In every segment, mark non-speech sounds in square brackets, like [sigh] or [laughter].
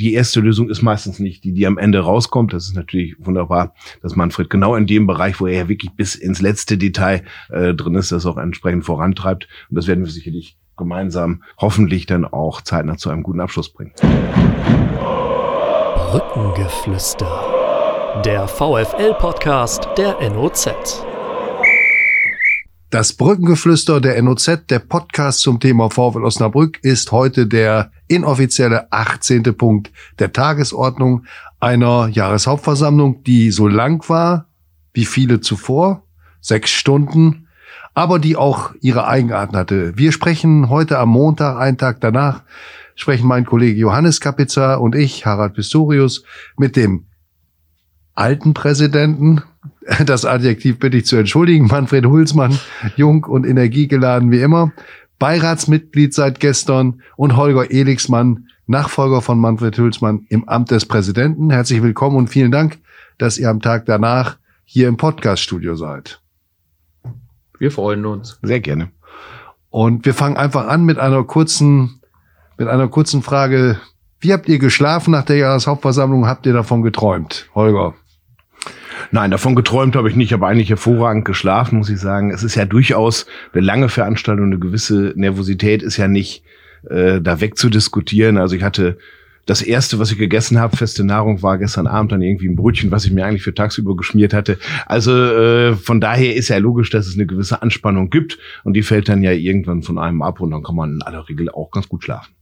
die erste Lösung ist meistens nicht die, die am Ende rauskommt. Das ist natürlich wunderbar, dass Manfred genau in dem Bereich, wo er ja wirklich bis ins letzte Detail äh, drin ist, das auch entsprechend vorantreibt. Und das werden wir sicherlich gemeinsam hoffentlich dann auch zeitnah zu einem guten Abschluss bringen. Brückengeflüster. Der VFL-Podcast der NOZ. Das Brückengeflüster der NOZ, der Podcast zum Thema VfL Osnabrück, ist heute der inoffizielle 18. Punkt der Tagesordnung einer Jahreshauptversammlung, die so lang war wie viele zuvor, sechs Stunden, aber die auch ihre Eigenarten hatte. Wir sprechen heute am Montag, einen Tag danach, sprechen mein Kollege Johannes Kapitzer und ich, Harald Pistorius, mit dem alten Präsidenten, das Adjektiv bitte ich zu entschuldigen, Manfred Hulsmann, jung und energiegeladen wie immer, Beiratsmitglied seit gestern und Holger Elixmann, Nachfolger von Manfred Hulsmann im Amt des Präsidenten. Herzlich willkommen und vielen Dank, dass ihr am Tag danach hier im Podcaststudio seid. Wir freuen uns. Sehr gerne. Und wir fangen einfach an mit einer kurzen, mit einer kurzen Frage. Wie habt ihr geschlafen nach der Jahreshauptversammlung? Habt ihr davon geträumt? Holger. Nein, davon geträumt habe ich nicht, aber eigentlich hervorragend geschlafen, muss ich sagen. Es ist ja durchaus eine lange Veranstaltung, eine gewisse Nervosität ist ja nicht äh, da wegzudiskutieren. Also ich hatte das erste, was ich gegessen habe, feste Nahrung, war gestern Abend dann irgendwie ein Brötchen, was ich mir eigentlich für tagsüber geschmiert hatte. Also äh, von daher ist ja logisch, dass es eine gewisse Anspannung gibt und die fällt dann ja irgendwann von einem ab und dann kann man in aller Regel auch ganz gut schlafen.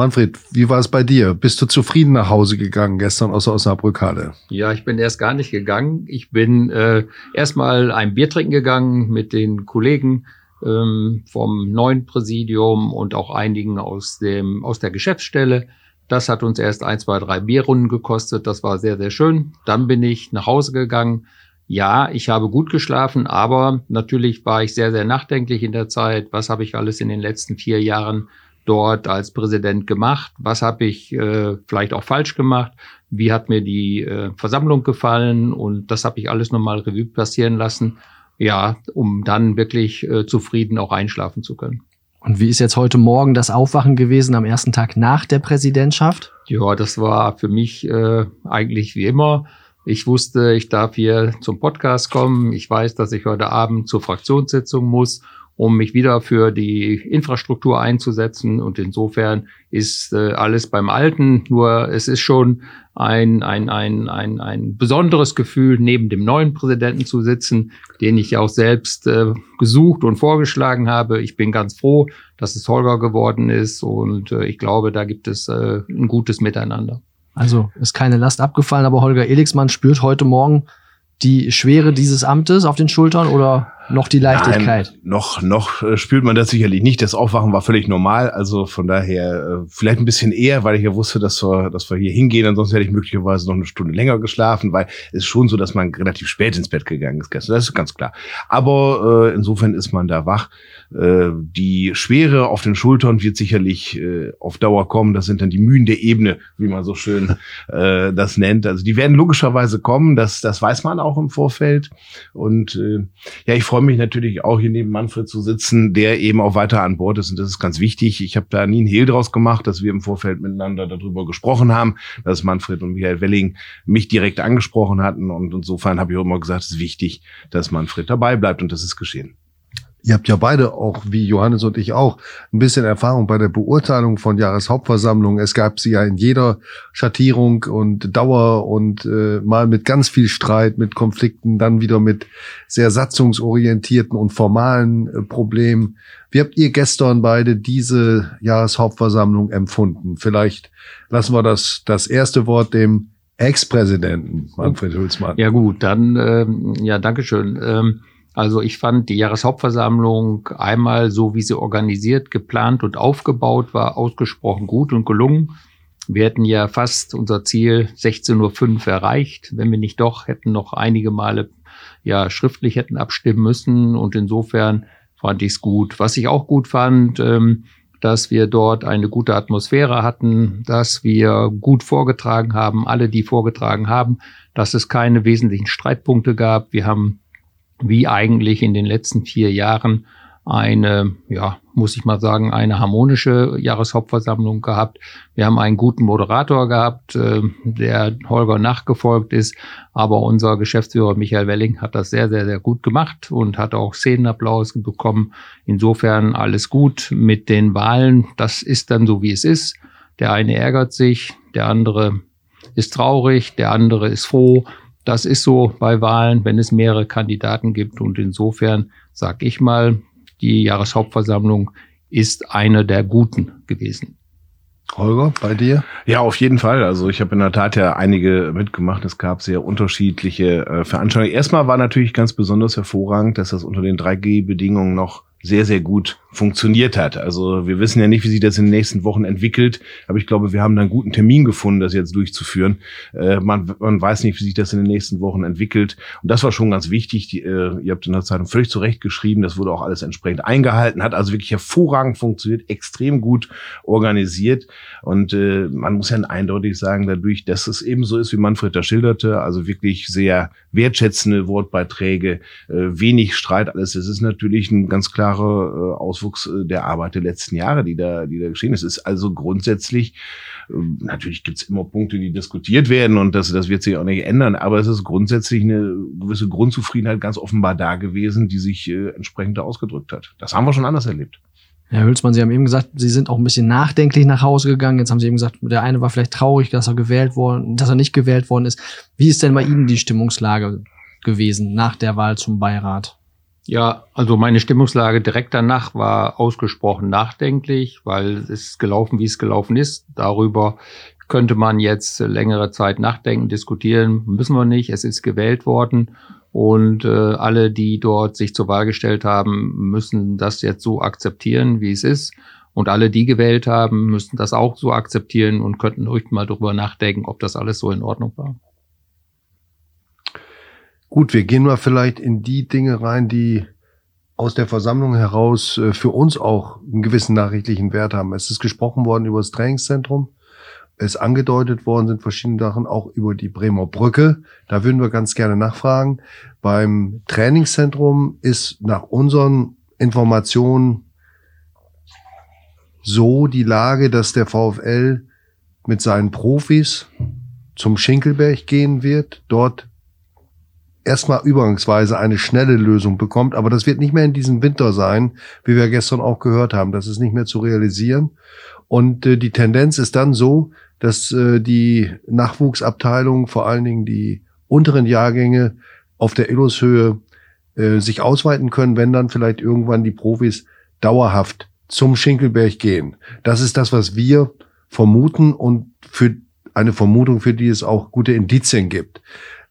Manfred, wie war es bei dir? Bist du zufrieden nach Hause gegangen gestern aus der Osnabrückhalle? Ja, ich bin erst gar nicht gegangen. Ich bin äh, erstmal ein Bier trinken gegangen mit den Kollegen ähm, vom neuen Präsidium und auch einigen aus dem aus der Geschäftsstelle. Das hat uns erst ein, zwei, drei Bierrunden gekostet. Das war sehr, sehr schön. Dann bin ich nach Hause gegangen. Ja, ich habe gut geschlafen, aber natürlich war ich sehr, sehr nachdenklich in der Zeit. Was habe ich alles in den letzten vier Jahren dort als Präsident gemacht? Was habe ich äh, vielleicht auch falsch gemacht? Wie hat mir die äh, Versammlung gefallen? Und das habe ich alles nochmal Revue passieren lassen, ja, um dann wirklich äh, zufrieden auch einschlafen zu können. Und wie ist jetzt heute Morgen das Aufwachen gewesen am ersten Tag nach der Präsidentschaft? Ja, das war für mich äh, eigentlich wie immer. Ich wusste, ich darf hier zum Podcast kommen. Ich weiß, dass ich heute Abend zur Fraktionssitzung muss um mich wieder für die Infrastruktur einzusetzen. Und insofern ist äh, alles beim Alten. Nur es ist schon ein, ein, ein, ein, ein besonderes Gefühl, neben dem neuen Präsidenten zu sitzen, den ich auch selbst äh, gesucht und vorgeschlagen habe. Ich bin ganz froh, dass es Holger geworden ist. Und äh, ich glaube, da gibt es äh, ein gutes Miteinander. Also ist keine Last abgefallen, aber Holger Elixmann spürt heute Morgen die Schwere dieses Amtes auf den Schultern oder noch die Leichtigkeit? Nein, noch, noch äh, spürt man das sicherlich nicht. Das Aufwachen war völlig normal. Also von daher äh, vielleicht ein bisschen eher, weil ich ja wusste, dass wir, dass wir hier hingehen. Ansonsten hätte ich möglicherweise noch eine Stunde länger geschlafen, weil es ist schon so, dass man relativ spät ins Bett gegangen ist gestern. Das ist ganz klar. Aber äh, insofern ist man da wach. Äh, die Schwere auf den Schultern wird sicherlich äh, auf Dauer kommen. Das sind dann die Mühen der Ebene, wie man so schön [laughs] äh, das nennt. Also die werden logischerweise kommen. Das, das weiß man auch im Vorfeld. Und äh, ja, ich freue mich natürlich auch hier neben Manfred zu sitzen, der eben auch weiter an Bord ist. Und das ist ganz wichtig. Ich habe da nie einen Hehl draus gemacht, dass wir im Vorfeld miteinander darüber gesprochen haben, dass Manfred und Michael Welling mich direkt angesprochen hatten. Und insofern habe ich auch immer gesagt, es ist wichtig, dass Manfred dabei bleibt. Und das ist geschehen. Ihr habt ja beide auch, wie Johannes und ich auch, ein bisschen Erfahrung bei der Beurteilung von Jahreshauptversammlungen. Es gab sie ja in jeder Schattierung und Dauer und äh, mal mit ganz viel Streit, mit Konflikten, dann wieder mit sehr satzungsorientierten und formalen äh, Problemen. Wie habt ihr gestern beide diese Jahreshauptversammlung empfunden? Vielleicht lassen wir das, das erste Wort dem Ex-Präsidenten Manfred Hülsmann. Ja gut, dann ähm, ja, Dankeschön. Ähm, also ich fand die Jahreshauptversammlung einmal so, wie sie organisiert, geplant und aufgebaut war, ausgesprochen gut und gelungen. Wir hätten ja fast unser Ziel 16.05 Uhr erreicht, wenn wir nicht doch hätten noch einige Male ja schriftlich hätten abstimmen müssen. Und insofern fand ich es gut. Was ich auch gut fand, ähm, dass wir dort eine gute Atmosphäre hatten, dass wir gut vorgetragen haben, alle, die vorgetragen haben, dass es keine wesentlichen Streitpunkte gab. Wir haben wie eigentlich in den letzten vier Jahren eine, ja, muss ich mal sagen, eine harmonische Jahreshauptversammlung gehabt. Wir haben einen guten Moderator gehabt, äh, der Holger nachgefolgt ist, aber unser Geschäftsführer Michael Welling hat das sehr, sehr, sehr gut gemacht und hat auch Szenenapplaus bekommen. Insofern alles gut mit den Wahlen. Das ist dann so, wie es ist. Der eine ärgert sich, der andere ist traurig, der andere ist froh. Das ist so bei Wahlen, wenn es mehrere Kandidaten gibt. Und insofern sage ich mal, die Jahreshauptversammlung ist eine der guten gewesen. Holger, bei dir? Ja, auf jeden Fall. Also ich habe in der Tat ja einige mitgemacht. Es gab sehr unterschiedliche äh, Veranstaltungen. Erstmal war natürlich ganz besonders hervorragend, dass das unter den 3G-Bedingungen noch sehr, sehr gut funktioniert hat. Also wir wissen ja nicht, wie sich das in den nächsten Wochen entwickelt, aber ich glaube, wir haben da einen guten Termin gefunden, das jetzt durchzuführen. Äh, man, man weiß nicht, wie sich das in den nächsten Wochen entwickelt. Und das war schon ganz wichtig. Die, äh, ihr habt in der Zeitung völlig zurecht geschrieben, das wurde auch alles entsprechend eingehalten, hat also wirklich hervorragend funktioniert, extrem gut organisiert. Und äh, man muss ja eindeutig sagen, dadurch, dass es eben so ist, wie Manfred da schilderte, also wirklich sehr wertschätzende Wortbeiträge, äh, wenig Streit, alles. Das ist natürlich ein ganz klarer äh, Aus Auswuchs äh, der Arbeit der letzten Jahre, die da, die da geschehen ist. Es ist also grundsätzlich, ähm, natürlich gibt es immer Punkte, die diskutiert werden und das, das wird sich auch nicht ändern, aber es ist grundsätzlich eine gewisse Grundzufriedenheit ganz offenbar da gewesen, die sich äh, entsprechend da ausgedrückt hat. Das haben wir schon anders erlebt. Herr Hülsmann, Sie haben eben gesagt, Sie sind auch ein bisschen nachdenklich nach Hause gegangen. Jetzt haben Sie eben gesagt, der eine war vielleicht traurig, dass er gewählt worden, dass er nicht gewählt worden ist. Wie ist denn bei Ihnen die Stimmungslage gewesen nach der Wahl zum Beirat? Ja, also meine Stimmungslage direkt danach war ausgesprochen nachdenklich, weil es ist gelaufen, wie es gelaufen ist. Darüber könnte man jetzt längere Zeit nachdenken, diskutieren, müssen wir nicht. Es ist gewählt worden und äh, alle, die dort sich zur Wahl gestellt haben, müssen das jetzt so akzeptieren, wie es ist. Und alle, die gewählt haben, müssen das auch so akzeptieren und könnten ruhig mal darüber nachdenken, ob das alles so in Ordnung war. Gut, wir gehen mal vielleicht in die Dinge rein, die aus der Versammlung heraus äh, für uns auch einen gewissen nachrichtlichen Wert haben. Es ist gesprochen worden über das Trainingszentrum. Es angedeutet worden sind verschiedene Sachen auch über die Bremer Brücke. Da würden wir ganz gerne nachfragen. Beim Trainingszentrum ist nach unseren Informationen so die Lage, dass der VfL mit seinen Profis zum Schinkelberg gehen wird, dort erstmal übergangsweise eine schnelle Lösung bekommt. Aber das wird nicht mehr in diesem Winter sein, wie wir gestern auch gehört haben. Das ist nicht mehr zu realisieren. Und äh, die Tendenz ist dann so, dass äh, die Nachwuchsabteilung, vor allen Dingen die unteren Jahrgänge auf der Illushöhe äh, sich ausweiten können, wenn dann vielleicht irgendwann die Profis dauerhaft zum Schinkelberg gehen. Das ist das, was wir vermuten und für eine Vermutung, für die es auch gute Indizien gibt.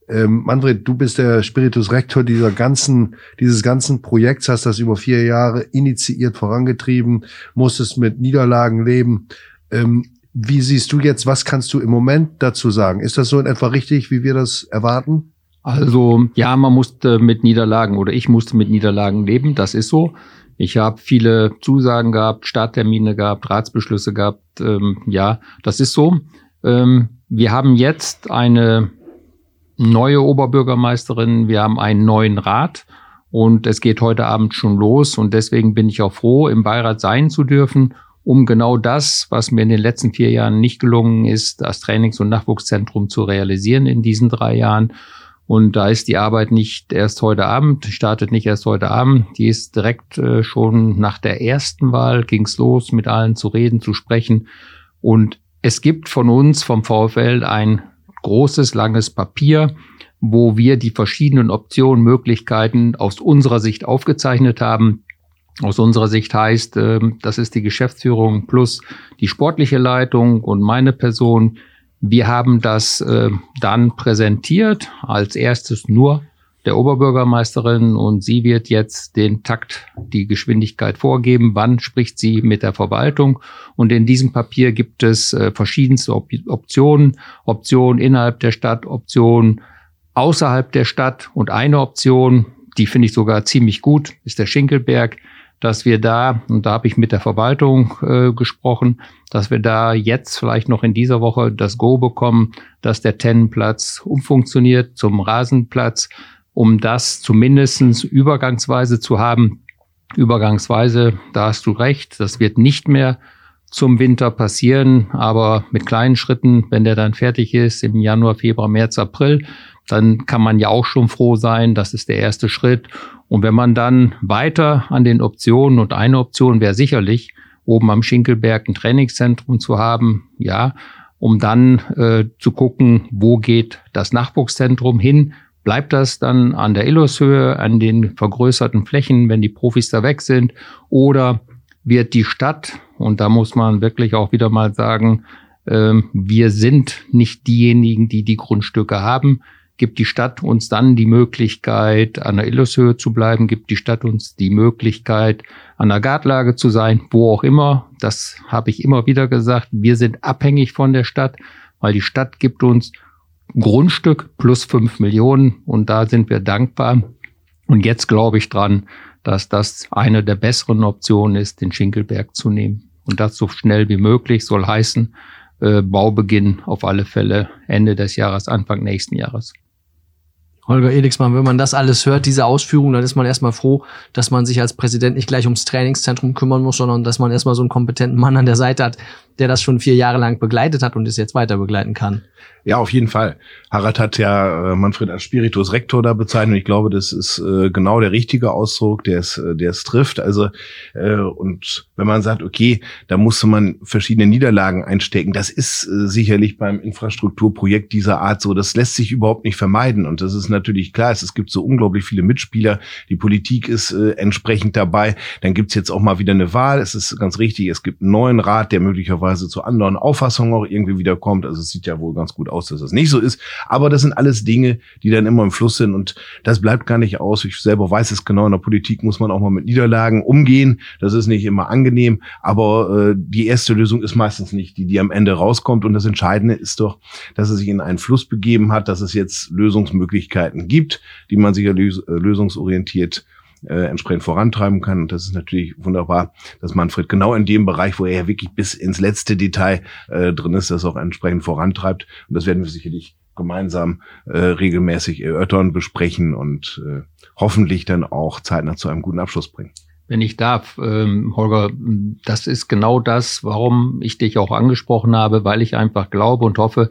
Ähm, Manfred, du bist der Spiritus Rector dieser ganzen, dieses ganzen Projekts, hast das über vier Jahre initiiert, vorangetrieben, musstest mit Niederlagen leben. Ähm, wie siehst du jetzt, was kannst du im Moment dazu sagen? Ist das so in etwa richtig, wie wir das erwarten? Also ja, man musste mit Niederlagen oder ich musste mit Niederlagen leben, das ist so. Ich habe viele Zusagen gehabt, Starttermine gehabt, Ratsbeschlüsse gehabt. Ähm, ja, das ist so. Ähm, wir haben jetzt eine neue Oberbürgermeisterin, wir haben einen neuen Rat und es geht heute Abend schon los und deswegen bin ich auch froh, im Beirat sein zu dürfen, um genau das, was mir in den letzten vier Jahren nicht gelungen ist, das Trainings- und Nachwuchszentrum zu realisieren in diesen drei Jahren. Und da ist die Arbeit nicht erst heute Abend, startet nicht erst heute Abend, die ist direkt äh, schon nach der ersten Wahl ging's los, mit allen zu reden, zu sprechen. Und es gibt von uns, vom VfL, ein großes, langes Papier, wo wir die verschiedenen Optionen, Möglichkeiten aus unserer Sicht aufgezeichnet haben. Aus unserer Sicht heißt, ähm, das ist die Geschäftsführung plus die sportliche Leitung und meine Person. Wir haben das äh, dann präsentiert, als erstes nur der Oberbürgermeisterin und sie wird jetzt den Takt, die Geschwindigkeit vorgeben. Wann spricht sie mit der Verwaltung? Und in diesem Papier gibt es äh, verschiedenste Op Optionen. Optionen innerhalb der Stadt, Optionen außerhalb der Stadt und eine Option, die finde ich sogar ziemlich gut, ist der Schinkelberg, dass wir da, und da habe ich mit der Verwaltung äh, gesprochen, dass wir da jetzt vielleicht noch in dieser Woche das Go bekommen, dass der Tennenplatz umfunktioniert zum Rasenplatz um das zumindestens übergangsweise zu haben. übergangsweise, da hast du recht, das wird nicht mehr zum Winter passieren, aber mit kleinen Schritten, wenn der dann fertig ist im Januar, Februar, März, April, dann kann man ja auch schon froh sein, das ist der erste Schritt. Und wenn man dann weiter an den Optionen und eine Option wäre sicherlich, oben am Schinkelberg ein Trainingszentrum zu haben, ja, um dann äh, zu gucken, wo geht das Nachwuchszentrum hin, Bleibt das dann an der Illushöhe, an den vergrößerten Flächen, wenn die Profis da weg sind? Oder wird die Stadt, und da muss man wirklich auch wieder mal sagen, äh, wir sind nicht diejenigen, die die Grundstücke haben, gibt die Stadt uns dann die Möglichkeit, an der Illushöhe zu bleiben, gibt die Stadt uns die Möglichkeit, an der Gartlage zu sein, wo auch immer. Das habe ich immer wieder gesagt. Wir sind abhängig von der Stadt, weil die Stadt gibt uns Grundstück plus fünf Millionen und da sind wir dankbar. Und jetzt glaube ich dran, dass das eine der besseren Optionen ist, den Schinkelberg zu nehmen. Und das so schnell wie möglich soll heißen, äh, Baubeginn auf alle Fälle Ende des Jahres, Anfang nächsten Jahres. Holger Elixmann, wenn man das alles hört, diese Ausführungen, dann ist man erstmal froh, dass man sich als Präsident nicht gleich ums Trainingszentrum kümmern muss, sondern dass man erstmal so einen kompetenten Mann an der Seite hat, der das schon vier Jahre lang begleitet hat und es jetzt weiter begleiten kann. Ja, auf jeden Fall. Harald hat ja äh, Manfred als Spiritus Rector da bezeichnet. Ich glaube, das ist äh, genau der richtige Ausdruck, der es, äh, der es trifft. Also und wenn man sagt, okay, da musste man verschiedene Niederlagen einstecken, das ist sicherlich beim Infrastrukturprojekt dieser Art so. Das lässt sich überhaupt nicht vermeiden. Und das ist natürlich klar. Es, gibt so unglaublich viele Mitspieler. Die Politik ist entsprechend dabei. Dann gibt's jetzt auch mal wieder eine Wahl. Es ist ganz richtig. Es gibt einen neuen Rat, der möglicherweise zu anderen Auffassungen auch irgendwie wieder kommt. Also es sieht ja wohl ganz gut aus, dass das nicht so ist. Aber das sind alles Dinge, die dann immer im Fluss sind und das bleibt gar nicht aus. Ich selber weiß es genau. In der Politik muss man auch mal mit Niederlagen umgehen. Das ist nicht immer angenehm, aber äh, die erste Lösung ist meistens nicht die, die am Ende rauskommt. Und das Entscheidende ist doch, dass es sich in einen Fluss begeben hat, dass es jetzt Lösungsmöglichkeiten gibt, die man sicher lös äh, lösungsorientiert äh, entsprechend vorantreiben kann. Und das ist natürlich wunderbar, dass Manfred genau in dem Bereich, wo er ja wirklich bis ins letzte Detail äh, drin ist, das auch entsprechend vorantreibt. Und das werden wir sicherlich gemeinsam äh, regelmäßig erörtern, besprechen und äh, hoffentlich dann auch zeitnah zu einem guten Abschluss bringen. Wenn ich darf, ähm, Holger, das ist genau das, warum ich dich auch angesprochen habe, weil ich einfach glaube und hoffe,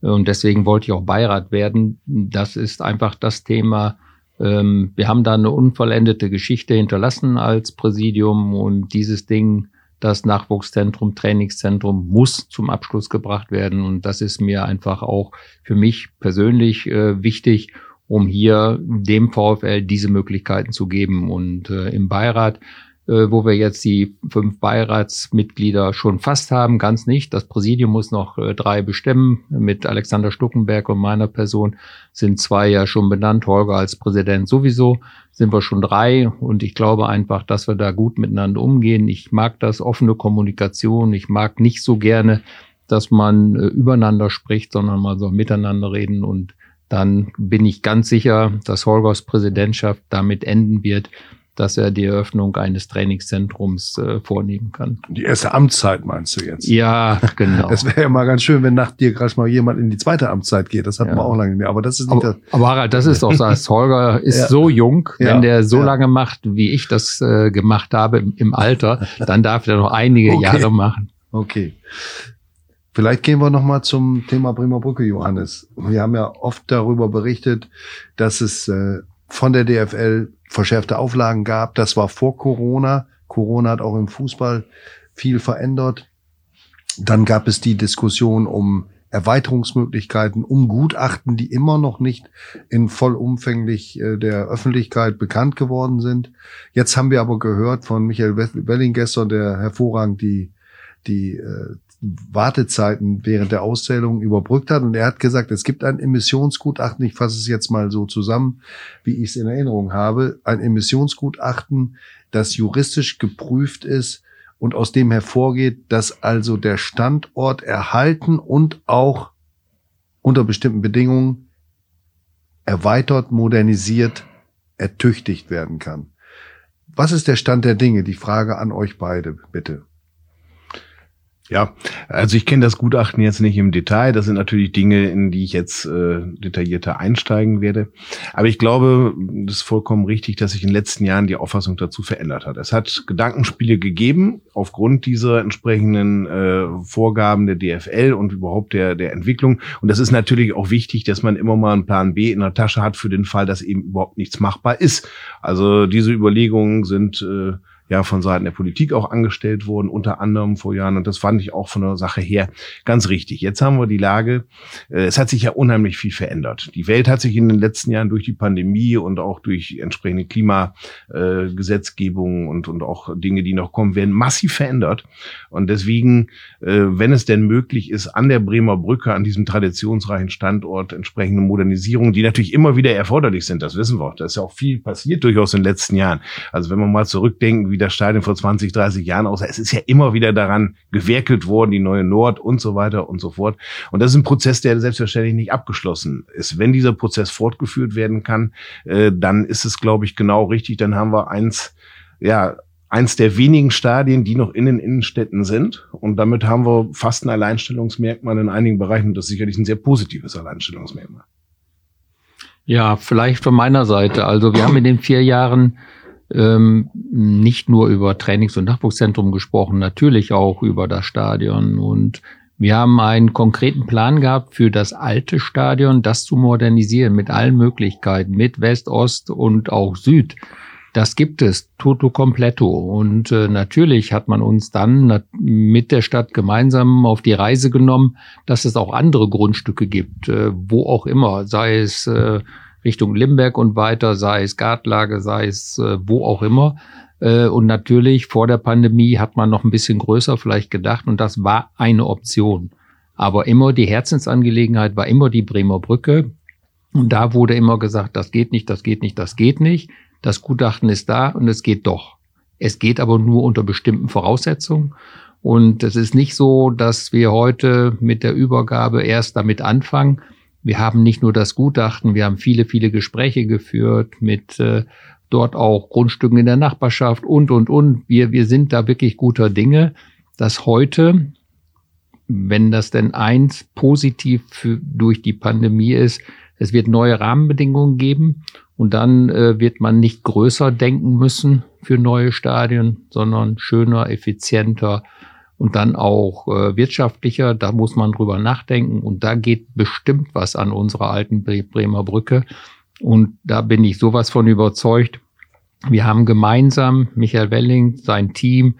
und deswegen wollte ich auch Beirat werden. Das ist einfach das Thema, ähm, wir haben da eine unvollendete Geschichte hinterlassen als Präsidium und dieses Ding, das Nachwuchszentrum, Trainingszentrum muss zum Abschluss gebracht werden. Und das ist mir einfach auch für mich persönlich äh, wichtig, um hier dem VfL diese Möglichkeiten zu geben. Und äh, im Beirat äh, wo wir jetzt die fünf Beiratsmitglieder schon fast haben, ganz nicht. Das Präsidium muss noch äh, drei bestimmen. Mit Alexander Stuckenberg und meiner Person sind zwei ja schon benannt. Holger als Präsident sowieso sind wir schon drei. Und ich glaube einfach, dass wir da gut miteinander umgehen. Ich mag das offene Kommunikation. Ich mag nicht so gerne, dass man äh, übereinander spricht, sondern man soll miteinander reden und dann bin ich ganz sicher, dass Holgers Präsidentschaft damit enden wird, dass er die Eröffnung eines Trainingszentrums äh, vornehmen kann. Die erste Amtszeit meinst du jetzt? Ja, genau. [laughs] Das wäre ja mal ganz schön, wenn nach dir gerade mal jemand in die zweite Amtszeit geht. Das hatten ja. wir auch lange nicht mehr. Aber das ist nicht aber, das. Aber Harald, das ist auch das. Holger [laughs] ist ja. so jung, wenn ja. der so lange macht, wie ich das äh, gemacht habe im, im, Alter, dann darf er noch einige okay. Jahre machen. Okay. Vielleicht gehen wir noch mal zum Thema Bremer Brücke, Johannes. Wir haben ja oft darüber berichtet, dass es äh, von der DFL verschärfte Auflagen gab. Das war vor Corona. Corona hat auch im Fußball viel verändert. Dann gab es die Diskussion um Erweiterungsmöglichkeiten, um Gutachten, die immer noch nicht in vollumfänglich äh, der Öffentlichkeit bekannt geworden sind. Jetzt haben wir aber gehört von Michael Welling gestern, der hervorragend die, die äh, Wartezeiten während der Auszählung überbrückt hat. Und er hat gesagt, es gibt ein Emissionsgutachten, ich fasse es jetzt mal so zusammen, wie ich es in Erinnerung habe, ein Emissionsgutachten, das juristisch geprüft ist und aus dem hervorgeht, dass also der Standort erhalten und auch unter bestimmten Bedingungen erweitert, modernisiert, ertüchtigt werden kann. Was ist der Stand der Dinge? Die Frage an euch beide, bitte. Ja, also ich kenne das Gutachten jetzt nicht im Detail. Das sind natürlich Dinge, in die ich jetzt äh, detaillierter einsteigen werde. Aber ich glaube, das ist vollkommen richtig, dass sich in den letzten Jahren die Auffassung dazu verändert hat. Es hat Gedankenspiele gegeben aufgrund dieser entsprechenden äh, Vorgaben der DFL und überhaupt der, der Entwicklung. Und das ist natürlich auch wichtig, dass man immer mal einen Plan B in der Tasche hat für den Fall, dass eben überhaupt nichts machbar ist. Also diese Überlegungen sind äh, ja von Seiten der Politik auch angestellt wurden, unter anderem vor Jahren. Und das fand ich auch von der Sache her ganz richtig. Jetzt haben wir die Lage, äh, es hat sich ja unheimlich viel verändert. Die Welt hat sich in den letzten Jahren durch die Pandemie und auch durch entsprechende Klimagesetzgebung und, und auch Dinge, die noch kommen werden, massiv verändert. Und deswegen, äh, wenn es denn möglich ist, an der Bremer Brücke, an diesem traditionsreichen Standort entsprechende Modernisierungen, die natürlich immer wieder erforderlich sind, das wissen wir. Da ist ja auch viel passiert durchaus in den letzten Jahren. Also wenn wir mal zurückdenken, wie das Stadion vor 20, 30 Jahren aussah. Es ist ja immer wieder daran gewerkelt worden, die neue Nord und so weiter und so fort. Und das ist ein Prozess, der selbstverständlich nicht abgeschlossen ist. Wenn dieser Prozess fortgeführt werden kann, äh, dann ist es, glaube ich, genau richtig. Dann haben wir eins, ja, eins der wenigen Stadien, die noch in den Innenstädten sind. Und damit haben wir fast ein Alleinstellungsmerkmal in einigen Bereichen. Und das ist sicherlich ein sehr positives Alleinstellungsmerkmal. Ja, vielleicht von meiner Seite. Also wir haben in den vier Jahren ähm, nicht nur über Trainings- und Nachwuchszentrum gesprochen, natürlich auch über das Stadion. Und wir haben einen konkreten Plan gehabt für das alte Stadion, das zu modernisieren mit allen Möglichkeiten, mit West, Ost und auch Süd. Das gibt es, toto completo. Und äh, natürlich hat man uns dann mit der Stadt gemeinsam auf die Reise genommen, dass es auch andere Grundstücke gibt, äh, wo auch immer, sei es äh, Richtung Limberg und weiter, sei es Gartlage, sei es äh, wo auch immer. Äh, und natürlich vor der Pandemie hat man noch ein bisschen größer vielleicht gedacht und das war eine Option. Aber immer die Herzensangelegenheit war immer die Bremer Brücke. Und da wurde immer gesagt, das geht nicht, das geht nicht, das geht nicht. Das Gutachten ist da und es geht doch. Es geht aber nur unter bestimmten Voraussetzungen. Und es ist nicht so, dass wir heute mit der Übergabe erst damit anfangen, wir haben nicht nur das Gutachten, wir haben viele, viele Gespräche geführt mit äh, dort auch Grundstücken in der Nachbarschaft und, und, und. Wir, wir sind da wirklich guter Dinge, dass heute, wenn das denn eins positiv für, durch die Pandemie ist, es wird neue Rahmenbedingungen geben und dann äh, wird man nicht größer denken müssen für neue Stadien, sondern schöner, effizienter, und dann auch äh, wirtschaftlicher. Da muss man drüber nachdenken und da geht bestimmt was an unserer alten Bremer Brücke. Und da bin ich sowas von überzeugt. Wir haben gemeinsam, Michael Welling, sein Team,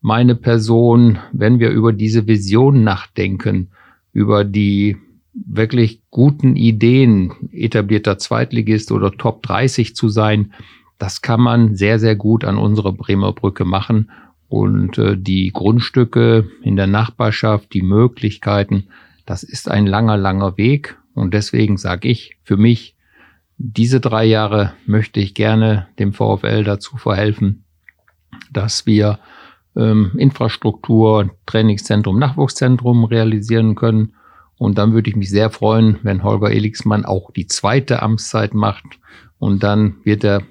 meine Person, wenn wir über diese Vision nachdenken, über die wirklich guten Ideen, etablierter Zweitligist oder Top 30 zu sein, das kann man sehr, sehr gut an unserer Bremer Brücke machen. Und äh, die Grundstücke in der Nachbarschaft, die Möglichkeiten, das ist ein langer, langer Weg. Und deswegen sage ich, für mich, diese drei Jahre möchte ich gerne dem VfL dazu verhelfen, dass wir ähm, Infrastruktur, Trainingszentrum, Nachwuchszentrum realisieren können. Und dann würde ich mich sehr freuen, wenn Holger Elixmann auch die zweite Amtszeit macht. Und dann wird er,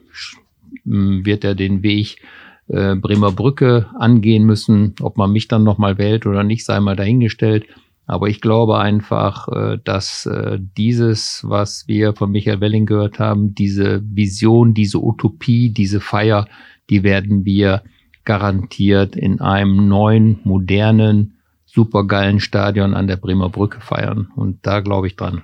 wird er den Weg äh, Bremer Brücke angehen müssen. Ob man mich dann nochmal wählt oder nicht, sei mal dahingestellt. Aber ich glaube einfach, äh, dass äh, dieses, was wir von Michael Welling gehört haben, diese Vision, diese Utopie, diese Feier, die werden wir garantiert in einem neuen, modernen, supergeilen Stadion an der Bremer Brücke feiern. Und da glaube ich dran.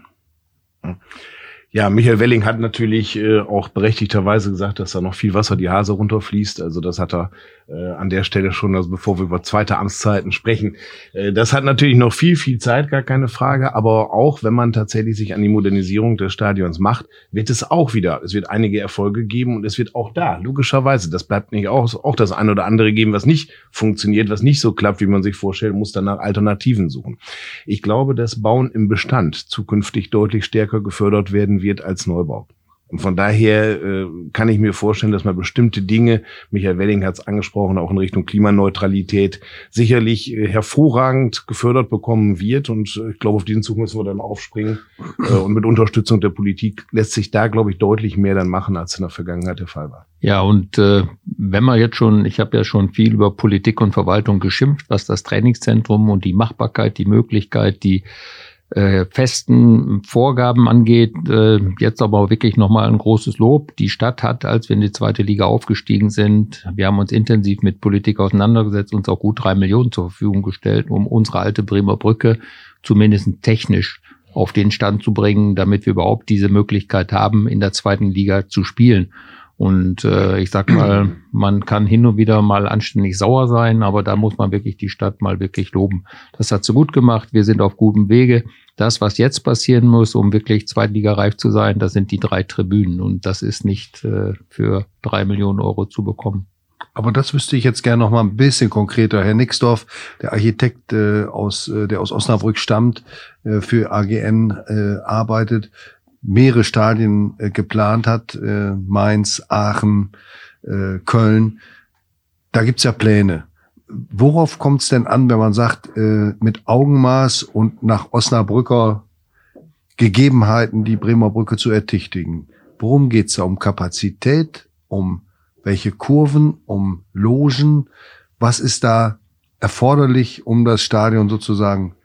Ja, Michael Welling hat natürlich äh, auch berechtigterweise gesagt, dass da noch viel Wasser die Hase runterfließt. Also das hat er äh, an der Stelle schon, also bevor wir über zweite Amtszeiten sprechen. Äh, das hat natürlich noch viel, viel Zeit, gar keine Frage. Aber auch wenn man tatsächlich sich an die Modernisierung des Stadions macht, wird es auch wieder, es wird einige Erfolge geben und es wird auch da, logischerweise, das bleibt nicht aus, auch das eine oder andere geben, was nicht funktioniert, was nicht so klappt, wie man sich vorstellt, muss dann nach Alternativen suchen. Ich glaube, dass Bauen im Bestand zukünftig deutlich stärker gefördert werden wird als Neubau. Und von daher äh, kann ich mir vorstellen, dass man bestimmte Dinge, Michael Welling hat es angesprochen, auch in Richtung Klimaneutralität, sicherlich äh, hervorragend gefördert bekommen wird. Und äh, ich glaube, auf diesen Zug müssen wir dann aufspringen. Äh, und mit Unterstützung der Politik lässt sich da, glaube ich, deutlich mehr dann machen, als in der Vergangenheit der Fall war. Ja, und äh, wenn man jetzt schon, ich habe ja schon viel über Politik und Verwaltung geschimpft, was das Trainingszentrum und die Machbarkeit, die Möglichkeit, die äh, festen Vorgaben angeht. Äh, jetzt aber wirklich nochmal ein großes Lob. Die Stadt hat, als wir in die zweite Liga aufgestiegen sind, wir haben uns intensiv mit Politik auseinandergesetzt, uns auch gut drei Millionen zur Verfügung gestellt, um unsere alte Bremer Brücke zumindest technisch auf den Stand zu bringen, damit wir überhaupt diese Möglichkeit haben, in der zweiten Liga zu spielen. Und äh, ich sag mal, man kann hin und wieder mal anständig sauer sein, aber da muss man wirklich die Stadt mal wirklich loben. Das hat sie gut gemacht. Wir sind auf gutem Wege. Das, was jetzt passieren muss, um wirklich zweitligareif zu sein, das sind die drei Tribünen. Und das ist nicht äh, für drei Millionen Euro zu bekommen. Aber das wüsste ich jetzt gerne noch mal ein bisschen konkreter. Herr Nixdorf, der Architekt äh, aus, äh, der aus Osnabrück stammt, äh, für AGN äh, arbeitet mehrere Stadien äh, geplant hat, äh, Mainz, Aachen, äh, Köln. Da gibt's ja Pläne. Worauf kommt es denn an, wenn man sagt, äh, mit Augenmaß und nach Osnabrücker Gegebenheiten die Bremer Brücke zu ertüchtigen? Worum geht's da? Um Kapazität? Um welche Kurven? Um Logen? Was ist da erforderlich, um das Stadion sozusagen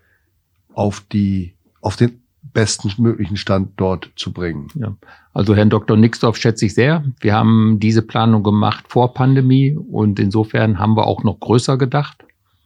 auf die, auf den besten möglichen Stand dort zu bringen. Ja. Also Herrn Dr. Nixdorf schätze ich sehr. Wir haben diese Planung gemacht vor Pandemie und insofern haben wir auch noch größer gedacht.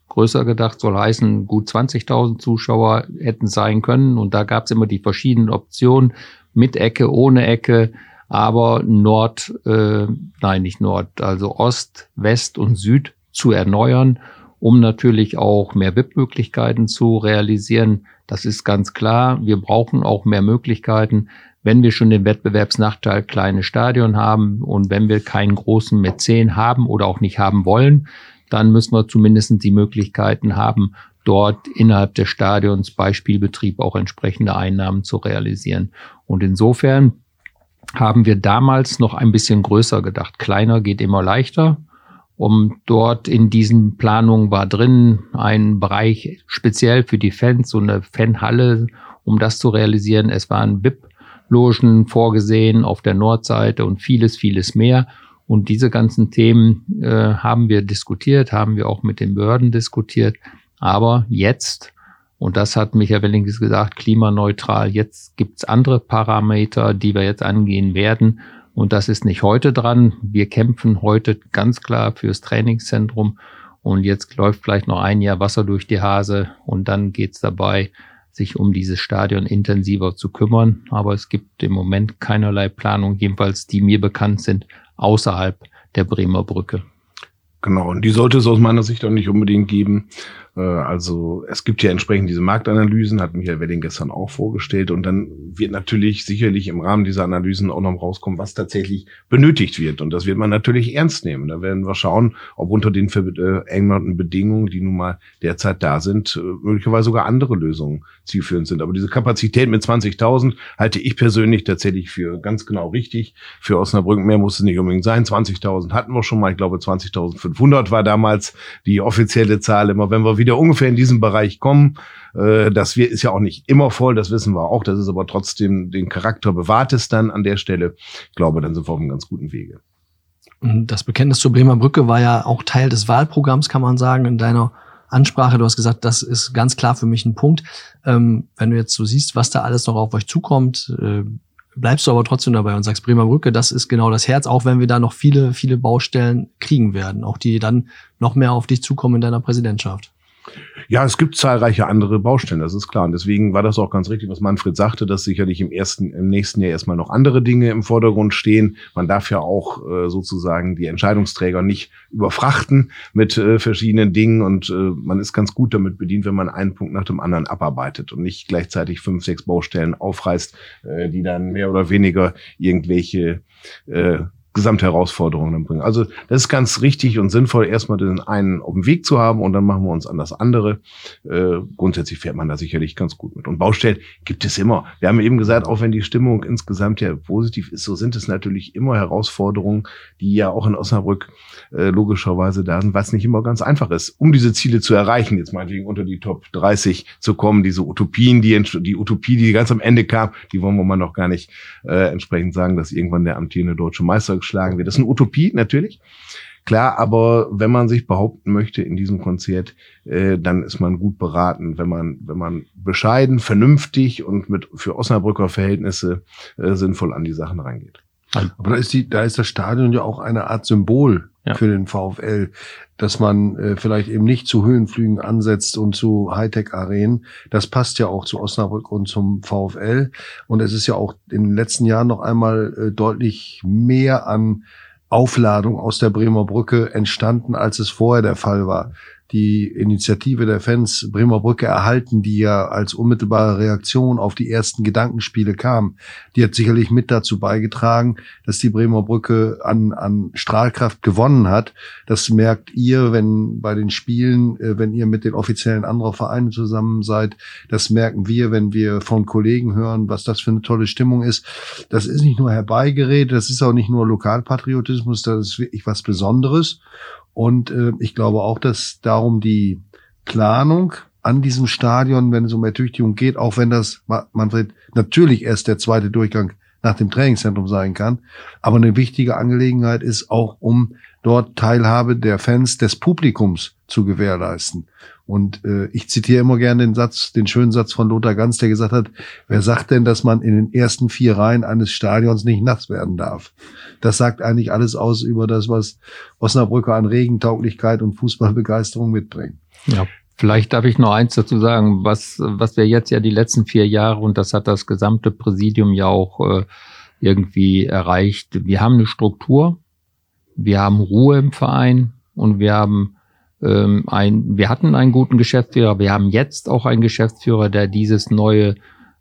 Größer gedacht soll heißen, gut 20.000 Zuschauer hätten sein können und da gab es immer die verschiedenen Optionen mit Ecke, ohne Ecke, aber Nord, äh, nein, nicht Nord, also Ost, West und Süd zu erneuern, um natürlich auch mehr VIP-Möglichkeiten zu realisieren. Das ist ganz klar. Wir brauchen auch mehr Möglichkeiten, wenn wir schon den Wettbewerbsnachteil kleine Stadion haben und wenn wir keinen großen Mäzen haben oder auch nicht haben wollen, dann müssen wir zumindest die Möglichkeiten haben, dort innerhalb des Stadions bei Spielbetrieb auch entsprechende Einnahmen zu realisieren. Und insofern haben wir damals noch ein bisschen größer gedacht. Kleiner geht immer leichter um dort in diesen Planungen war drin ein Bereich speziell für die Fans, so eine Fanhalle, um das zu realisieren. Es waren VIP-Logen vorgesehen auf der Nordseite und vieles, vieles mehr. Und diese ganzen Themen äh, haben wir diskutiert, haben wir auch mit den Behörden diskutiert. Aber jetzt, und das hat Michael Wellings gesagt, klimaneutral, jetzt gibt's andere Parameter, die wir jetzt angehen werden. Und das ist nicht heute dran. Wir kämpfen heute ganz klar fürs Trainingszentrum. Und jetzt läuft vielleicht noch ein Jahr Wasser durch die Hase. Und dann geht's dabei, sich um dieses Stadion intensiver zu kümmern. Aber es gibt im Moment keinerlei Planung, jedenfalls die mir bekannt sind, außerhalb der Bremer Brücke. Genau, und die sollte es aus meiner Sicht auch nicht unbedingt geben. Äh, also es gibt ja entsprechend diese Marktanalysen, hat Michael Wedding gestern auch vorgestellt. Und dann wird natürlich sicherlich im Rahmen dieser Analysen auch noch rauskommen, was tatsächlich benötigt wird. Und das wird man natürlich ernst nehmen. Da werden wir schauen, ob unter den veränderten Bedingungen, die nun mal derzeit da sind, äh, möglicherweise sogar andere Lösungen zielführend sind. Aber diese Kapazität mit 20.000 halte ich persönlich tatsächlich für ganz genau richtig. Für Osnabrück mehr muss es nicht unbedingt sein. 20.000 hatten wir schon mal. Ich glaube, 20.500 war damals die offizielle Zahl. Immer wenn wir wieder ungefähr in diesem Bereich kommen. Äh, das ist ja auch nicht immer voll, das wissen wir auch. Das ist aber trotzdem den Charakter bewahrt es dann an der Stelle. Ich glaube, dann sind wir auf einem ganz guten Wege. Das Bekenntnis zur Bremer Brücke war ja auch Teil des Wahlprogramms, kann man sagen, in deiner Ansprache. Du hast gesagt, das ist ganz klar für mich ein Punkt. Ähm, wenn du jetzt so siehst, was da alles noch auf euch zukommt, äh, bleibst du aber trotzdem dabei und sagst, Bremer Brücke, das ist genau das Herz, auch wenn wir da noch viele, viele Baustellen kriegen werden, auch die dann noch mehr auf dich zukommen in deiner Präsidentschaft. Ja, es gibt zahlreiche andere Baustellen, das ist klar. Und deswegen war das auch ganz richtig, was Manfred sagte, dass sicherlich im ersten, im nächsten Jahr erstmal noch andere Dinge im Vordergrund stehen. Man darf ja auch äh, sozusagen die Entscheidungsträger nicht überfrachten mit äh, verschiedenen Dingen und äh, man ist ganz gut damit bedient, wenn man einen Punkt nach dem anderen abarbeitet und nicht gleichzeitig fünf, sechs Baustellen aufreißt, äh, die dann mehr oder weniger irgendwelche äh, Gesamtherausforderungen bringen. Also das ist ganz richtig und sinnvoll, erstmal den einen auf dem Weg zu haben und dann machen wir uns an das andere. Äh, grundsätzlich fährt man da sicherlich ganz gut mit. Und Baustellen gibt es immer. Wir haben eben gesagt, auch wenn die Stimmung insgesamt ja positiv ist, so sind es natürlich immer Herausforderungen, die ja auch in Osnabrück äh, logischerweise da sind, was nicht immer ganz einfach ist, um diese Ziele zu erreichen, jetzt meinetwegen unter die Top 30 zu kommen, diese Utopien, die, die Utopie, die ganz am Ende kam, die wollen wir mal noch gar nicht äh, entsprechend sagen, dass irgendwann der amtierende deutsche Meister geschlagen wird. Das ist eine Utopie, natürlich. Klar, aber wenn man sich behaupten möchte in diesem Konzert, äh, dann ist man gut beraten, wenn man, wenn man bescheiden, vernünftig und mit für Osnabrücker Verhältnisse äh, sinnvoll an die Sachen reingeht. Aber da ist die, da ist das Stadion ja auch eine Art Symbol ja. für den VfL, dass man äh, vielleicht eben nicht zu Höhenflügen ansetzt und zu Hightech-Arenen. Das passt ja auch zu Osnabrück und zum VfL. Und es ist ja auch in den letzten Jahren noch einmal äh, deutlich mehr an Aufladung aus der Bremer Brücke entstanden, als es vorher der Fall war die Initiative der Fans Bremer Brücke erhalten, die ja als unmittelbare Reaktion auf die ersten Gedankenspiele kam, die hat sicherlich mit dazu beigetragen, dass die Bremer Brücke an, an Strahlkraft gewonnen hat. Das merkt ihr, wenn bei den Spielen, äh, wenn ihr mit den Offiziellen anderer Vereine zusammen seid. Das merken wir, wenn wir von Kollegen hören, was das für eine tolle Stimmung ist. Das ist nicht nur herbeigeredet, das ist auch nicht nur Lokalpatriotismus, das ist wirklich was Besonderes. Und äh, ich glaube auch, dass darum die Planung an diesem Stadion, wenn es um Ertüchtigung geht, auch wenn das, Manfred, natürlich erst der zweite Durchgang nach dem Trainingszentrum sein kann, aber eine wichtige Angelegenheit ist auch, um dort Teilhabe der Fans, des Publikums zu gewährleisten. Und äh, ich zitiere immer gerne den Satz, den schönen Satz von Lothar Ganz, der gesagt hat, wer sagt denn, dass man in den ersten vier Reihen eines Stadions nicht nass werden darf? Das sagt eigentlich alles aus über das, was Osnabrücker an Regentauglichkeit und Fußballbegeisterung mitbringen. Ja. Vielleicht darf ich noch eins dazu sagen, was, was wir jetzt ja die letzten vier Jahre, und das hat das gesamte Präsidium ja auch äh, irgendwie erreicht. Wir haben eine Struktur, wir haben Ruhe im Verein und wir haben ähm, ein, wir hatten einen guten Geschäftsführer, wir haben jetzt auch einen Geschäftsführer, der dieses neue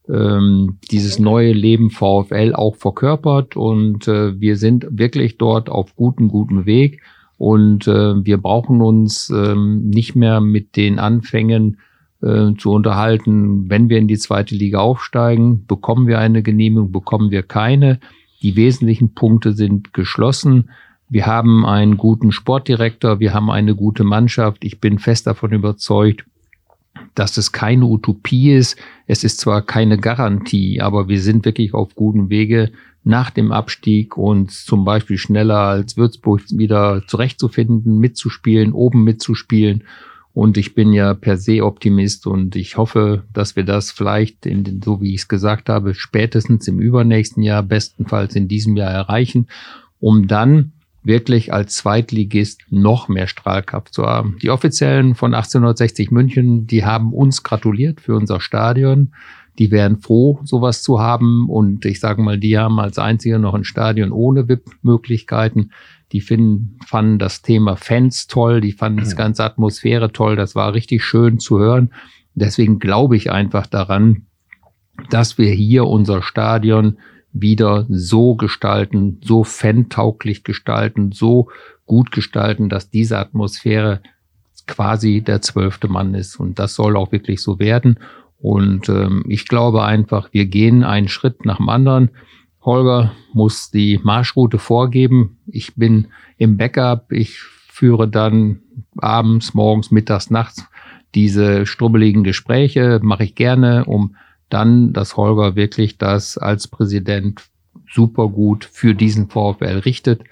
ähm, dieses neue Leben VfL auch verkörpert und äh, wir sind wirklich dort auf guten, guten Weg und äh, wir brauchen uns ähm, nicht mehr mit den Anfängen äh, zu unterhalten, wenn wir in die zweite Liga aufsteigen, bekommen wir eine Genehmigung, bekommen wir keine. Die wesentlichen Punkte sind geschlossen. Wir haben einen guten Sportdirektor, wir haben eine gute Mannschaft. Ich bin fest davon überzeugt, dass es keine Utopie ist. Es ist zwar keine Garantie, aber wir sind wirklich auf gutem Wege nach dem Abstieg uns zum Beispiel schneller als Würzburg wieder zurechtzufinden, mitzuspielen, oben mitzuspielen. Und ich bin ja per se Optimist und ich hoffe, dass wir das vielleicht, in den, so wie ich es gesagt habe, spätestens im übernächsten Jahr, bestenfalls in diesem Jahr erreichen, um dann wirklich als Zweitligist noch mehr Strahlkraft zu haben. Die Offiziellen von 1860 München, die haben uns gratuliert für unser Stadion. Die wären froh, sowas zu haben. Und ich sage mal, die haben als einzige noch ein Stadion ohne VIP-Möglichkeiten. Die finden, fanden das Thema Fans toll, die fanden das ganze Atmosphäre toll. Das war richtig schön zu hören. Deswegen glaube ich einfach daran, dass wir hier unser Stadion wieder so gestalten, so fantauglich gestalten, so gut gestalten, dass diese Atmosphäre quasi der zwölfte Mann ist. Und das soll auch wirklich so werden. Und ähm, ich glaube einfach, wir gehen einen Schritt nach dem anderen. Holger muss die Marschroute vorgeben. Ich bin im Backup. Ich führe dann abends, morgens, mittags, nachts diese strubbeligen Gespräche. Mache ich gerne, um dann, dass Holger wirklich das als Präsident super gut für diesen VfL richtet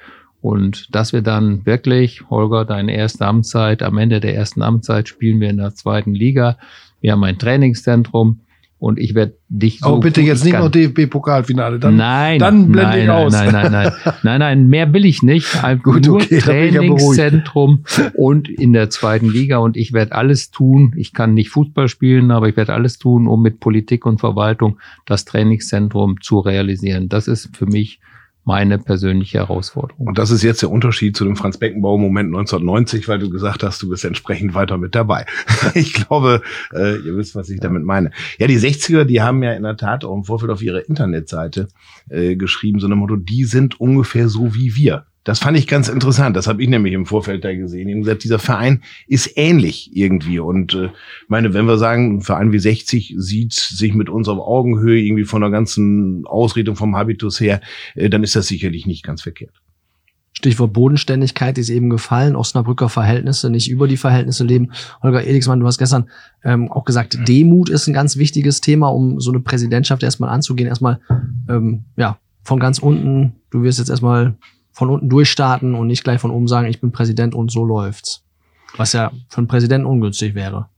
und dass wir dann wirklich, Holger, deine erste Amtszeit, am Ende der ersten Amtszeit spielen wir in der zweiten Liga. Wir haben ein Trainingszentrum und ich werde dich so. Oh, bitte jetzt nicht noch DFB-Pokalfinale. Dann, nein, dann blende nein, ich aus. Nein, nein, nein, nein, [laughs] nein, nein, mehr will ich nicht. Halt Gut, nur okay, Trainingszentrum und in der zweiten Liga und ich werde alles tun. Ich kann nicht Fußball spielen, aber ich werde alles tun, um mit Politik und Verwaltung das Trainingszentrum zu realisieren. Das ist für mich meine persönliche Herausforderung. Und das ist jetzt der Unterschied zu dem Franz Beckenbauer Moment 1990, weil du gesagt hast, du bist entsprechend weiter mit dabei. [laughs] ich glaube, äh, ihr wisst, was ich damit meine. Ja, die 60er, die haben ja in der Tat auch im Vorfeld auf ihrer Internetseite äh, geschrieben, so eine Motto, die sind ungefähr so wie wir. Das fand ich ganz interessant. Das habe ich nämlich im Vorfeld da gesehen. Ich habe gesagt, dieser Verein ist ähnlich irgendwie. Und äh, meine, wenn wir sagen, ein Verein wie 60 sieht sich mit uns auf Augenhöhe irgendwie von der ganzen Ausrichtung vom Habitus her, äh, dann ist das sicherlich nicht ganz verkehrt. Stichwort Bodenständigkeit ist eben gefallen, Osnabrücker Verhältnisse, nicht über die Verhältnisse leben. Holger Elixmann, du hast gestern ähm, auch gesagt, Demut ist ein ganz wichtiges Thema, um so eine Präsidentschaft erstmal anzugehen. Erstmal, ähm, ja, von ganz unten, du wirst jetzt erstmal von unten durchstarten und nicht gleich von oben sagen, ich bin Präsident und so läuft's. Was ja für einen Präsidenten ungünstig wäre.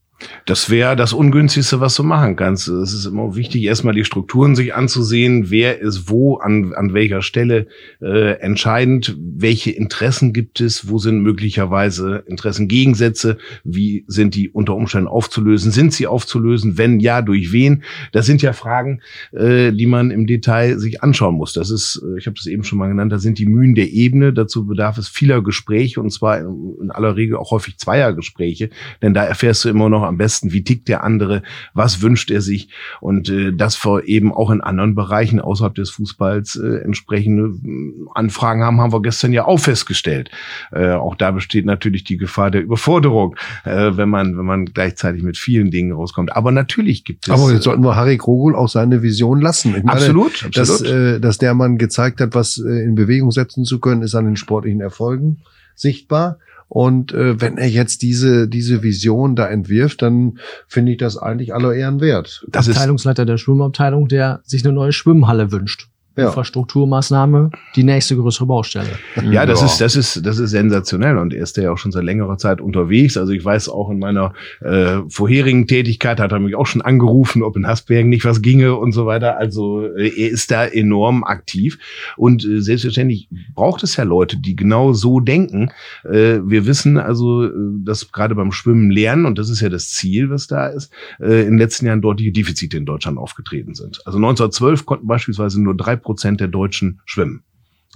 Das wäre das Ungünstigste, was du machen kannst. Es ist immer wichtig, erstmal die Strukturen sich anzusehen, wer ist wo, an, an welcher Stelle äh, entscheidend, welche Interessen gibt es, wo sind möglicherweise Interessengegensätze, wie sind die unter Umständen aufzulösen, sind sie aufzulösen, wenn ja, durch wen? Das sind ja Fragen, äh, die man im Detail sich anschauen muss. Das ist, äh, ich habe das eben schon mal genannt, da sind die Mühen der Ebene, dazu bedarf es vieler Gespräche und zwar in, aller Regel auch häufig zweier Gespräche, denn da erfährst du immer noch am besten, wie tickt der andere, was wünscht er sich und äh, das vor eben auch in anderen Bereichen außerhalb des Fußballs äh, entsprechende äh, Anfragen haben, haben wir gestern ja auch festgestellt. Äh, auch da besteht natürlich die Gefahr der Überforderung, äh, wenn man wenn man gleichzeitig mit vielen Dingen rauskommt. Aber natürlich gibt es. Aber jetzt sollten wir Harry Krogul auch seine Vision lassen. Meine, absolut, absolut. Dass, äh, dass der Mann gezeigt hat, was äh, in Bewegung setzen zu können, ist an den sportlichen Erfolgen sichtbar. Und äh, wenn er jetzt diese, diese Vision da entwirft, dann finde ich das eigentlich aller Ehren wert. Das Abteilungsleiter der Schwimmabteilung, der sich eine neue Schwimmhalle wünscht ja. Infrastrukturmaßnahme die nächste größere Baustelle. Ja, das ja. ist das ist das ist sensationell und er ist ja auch schon seit längerer Zeit unterwegs. Also ich weiß auch in meiner äh, vorherigen Tätigkeit hat er mich auch schon angerufen, ob in Hasbergen nicht was ginge und so weiter. Also äh, er ist da enorm aktiv und äh, selbstverständlich braucht es ja Leute, die genau so denken. Äh, wir wissen also, äh, dass gerade beim Schwimmen lernen und das ist ja das Ziel, was da ist, äh, in den letzten Jahren deutliche Defizite in Deutschland aufgetreten sind. Also 1912 konnten beispielsweise nur drei Prozent der Deutschen schwimmen.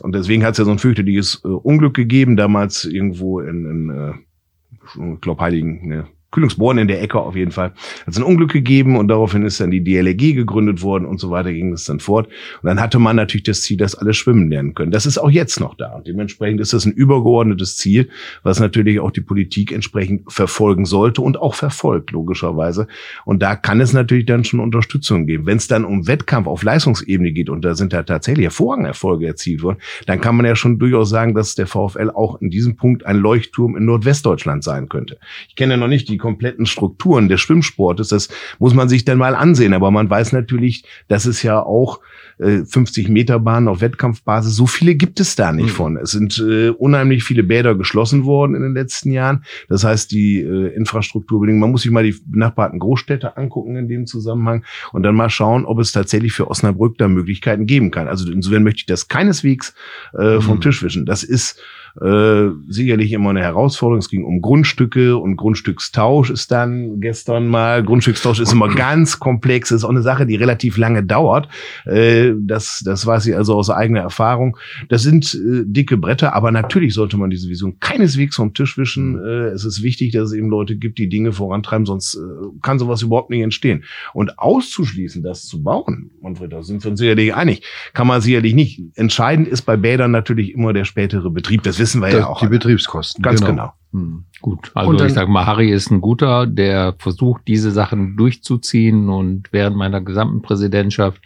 Und deswegen hat es ja so ein fürchterliches äh, Unglück gegeben, damals irgendwo in, in äh, ich glaube, Heiligen, ne, Kühlungsbohren in der Ecke auf jeden Fall. Hat es ein Unglück gegeben und daraufhin ist dann die DLRG gegründet worden und so weiter ging es dann fort. Und dann hatte man natürlich das Ziel, dass alle schwimmen lernen können. Das ist auch jetzt noch da. Und dementsprechend ist das ein übergeordnetes Ziel, was natürlich auch die Politik entsprechend verfolgen sollte und auch verfolgt, logischerweise. Und da kann es natürlich dann schon Unterstützung geben. Wenn es dann um Wettkampf auf Leistungsebene geht und da sind da tatsächlich hervorragende Erfolge erzielt worden, dann kann man ja schon durchaus sagen, dass der VfL auch in diesem Punkt ein Leuchtturm in Nordwestdeutschland sein könnte. Ich kenne ja noch nicht die kompletten Strukturen des Schwimmsportes. Das muss man sich dann mal ansehen. Aber man weiß natürlich, dass es ja auch äh, 50 Meter Bahnen auf Wettkampfbasis, so viele gibt es da nicht mhm. von. Es sind äh, unheimlich viele Bäder geschlossen worden in den letzten Jahren. Das heißt, die äh, Infrastrukturbedingungen, man muss sich mal die benachbarten Großstädte angucken in dem Zusammenhang und dann mal schauen, ob es tatsächlich für Osnabrück da Möglichkeiten geben kann. Also insofern möchte ich das keineswegs äh, vom mhm. Tisch wischen. Das ist äh, sicherlich immer eine Herausforderung. Es ging um Grundstücke und Grundstückstausch ist dann gestern mal. Grundstückstausch ist immer ganz komplex, ist auch eine Sache, die relativ lange dauert. Äh, das, das weiß ich also aus eigener Erfahrung. Das sind äh, dicke Bretter, aber natürlich sollte man diese Vision keineswegs vom Tisch wischen. Mhm. Äh, es ist wichtig, dass es eben Leute gibt, die Dinge vorantreiben, sonst äh, kann sowas überhaupt nicht entstehen. Und auszuschließen, das zu bauen, Manfred, da sind wir uns sicherlich einig, kann man sicherlich nicht. Entscheidend ist bei Bädern natürlich immer der spätere Betrieb. Das wissen wir das, ja auch. Die alle. Betriebskosten. Ganz genau. genau. Hm. Gut, also dann, ich sage mal, Harry ist ein guter, der versucht, diese Sachen durchzuziehen und während meiner gesamten Präsidentschaft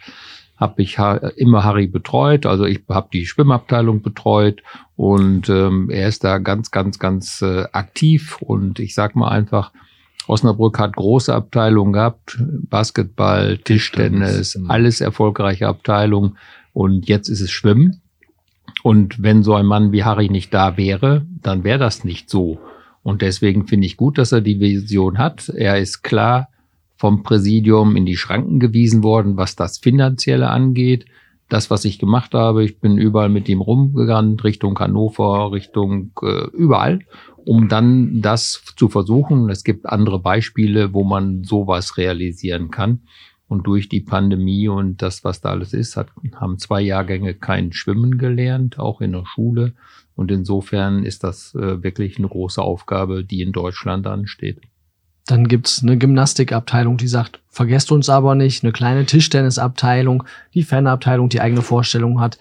habe ich immer Harry betreut, also ich habe die Schwimmabteilung betreut und ähm, er ist da ganz, ganz, ganz äh, aktiv und ich sag mal einfach, Osnabrück hat große Abteilungen gehabt, Basketball, Tischtennis, Tischtennis. alles erfolgreiche Abteilungen und jetzt ist es Schwimmen und wenn so ein Mann wie Harry nicht da wäre, dann wäre das nicht so. Und deswegen finde ich gut, dass er die Vision hat. Er ist klar vom Präsidium in die Schranken gewiesen worden, was das Finanzielle angeht. Das, was ich gemacht habe, ich bin überall mit ihm rumgegangen, Richtung Hannover, Richtung äh, überall, um dann das zu versuchen. Es gibt andere Beispiele, wo man sowas realisieren kann. Und durch die Pandemie und das, was da alles ist, hat, haben zwei Jahrgänge kein Schwimmen gelernt, auch in der Schule. Und insofern ist das äh, wirklich eine große Aufgabe, die in Deutschland ansteht. Dann gibt's eine Gymnastikabteilung, die sagt, vergesst uns aber nicht, eine kleine Tischtennisabteilung, die Fanabteilung, die eigene Vorstellung hat.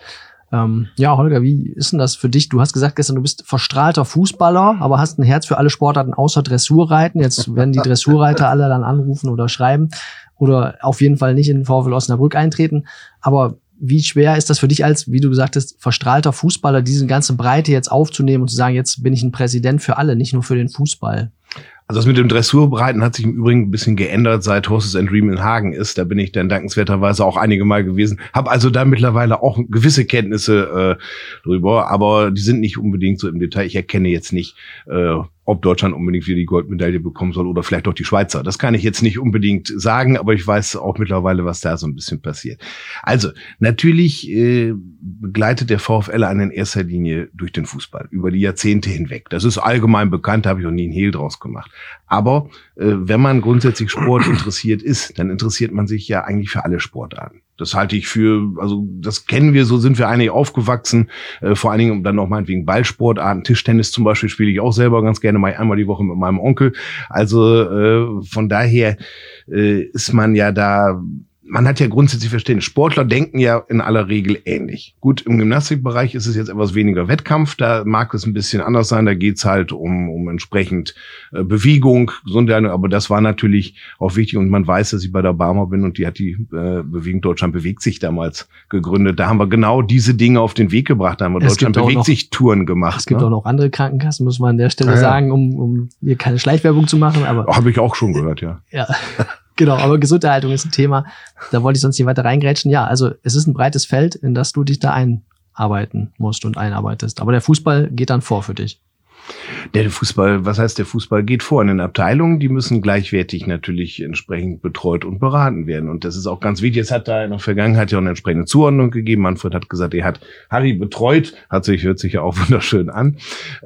Ähm, ja, Holger, wie ist denn das für dich? Du hast gesagt gestern, du bist verstrahlter Fußballer, aber hast ein Herz für alle Sportarten außer Dressurreiten. Jetzt [laughs] werden die Dressurreiter alle dann anrufen oder schreiben oder auf jeden Fall nicht in den VfL Osnabrück eintreten. Aber wie schwer ist das für dich als, wie du gesagt hast, verstrahlter Fußballer, diese ganze Breite jetzt aufzunehmen und zu sagen, jetzt bin ich ein Präsident für alle, nicht nur für den Fußball? Also das mit dem Dressurbereiten hat sich im Übrigen ein bisschen geändert, seit Horses and Dream in Hagen ist. Da bin ich dann dankenswerterweise auch einige Mal gewesen. Habe also da mittlerweile auch gewisse Kenntnisse äh, drüber, aber die sind nicht unbedingt so im Detail. Ich erkenne jetzt nicht, äh, ob Deutschland unbedingt wieder die Goldmedaille bekommen soll oder vielleicht auch die Schweizer. Das kann ich jetzt nicht unbedingt sagen, aber ich weiß auch mittlerweile, was da so ein bisschen passiert. Also natürlich äh, begleitet der VfL einen in erster Linie durch den Fußball über die Jahrzehnte hinweg. Das ist allgemein bekannt, habe ich auch nie einen Hehl draus gemacht. Aber äh, wenn man grundsätzlich Sport interessiert ist, dann interessiert man sich ja eigentlich für alle Sportarten. Das halte ich für, also das kennen wir, so sind wir eigentlich aufgewachsen. Äh, vor allen Dingen dann noch meinetwegen Ballsportarten, Tischtennis zum Beispiel spiele ich auch selber ganz gerne mal einmal die Woche mit meinem Onkel. Also äh, von daher äh, ist man ja da man hat ja grundsätzlich Verständnis. Sportler denken ja in aller Regel ähnlich. Gut, im Gymnastikbereich ist es jetzt etwas weniger Wettkampf, da mag es ein bisschen anders sein, da geht's halt um, um entsprechend äh, Bewegung, Gesundheit, aber das war natürlich auch wichtig und man weiß, dass ich bei der Barmer bin und die hat die äh, Bewegung Deutschland bewegt sich damals gegründet. Da haben wir genau diese Dinge auf den Weg gebracht, da haben wir es Deutschland bewegt noch, sich Touren gemacht. Es gibt ne? auch noch andere Krankenkassen, muss man an der Stelle ja, sagen, um, um hier keine Schleichwerbung zu machen, aber. Habe ich auch schon gehört, ja. Ja. Genau, aber Gesunderhaltung ist ein Thema. Da wollte ich sonst nicht weiter reingrätschen. Ja, also es ist ein breites Feld, in das du dich da einarbeiten musst und einarbeitest. Aber der Fußball geht dann vor für dich. Der Fußball, was heißt der Fußball geht vor? In den Abteilungen, die müssen gleichwertig natürlich entsprechend betreut und beraten werden. Und das ist auch ganz wichtig. Es hat da in der Vergangenheit ja auch eine entsprechende Zuordnung gegeben. Manfred hat gesagt, er hat Harry betreut. Hat sich, hört sich ja auch [laughs] wunderschön an.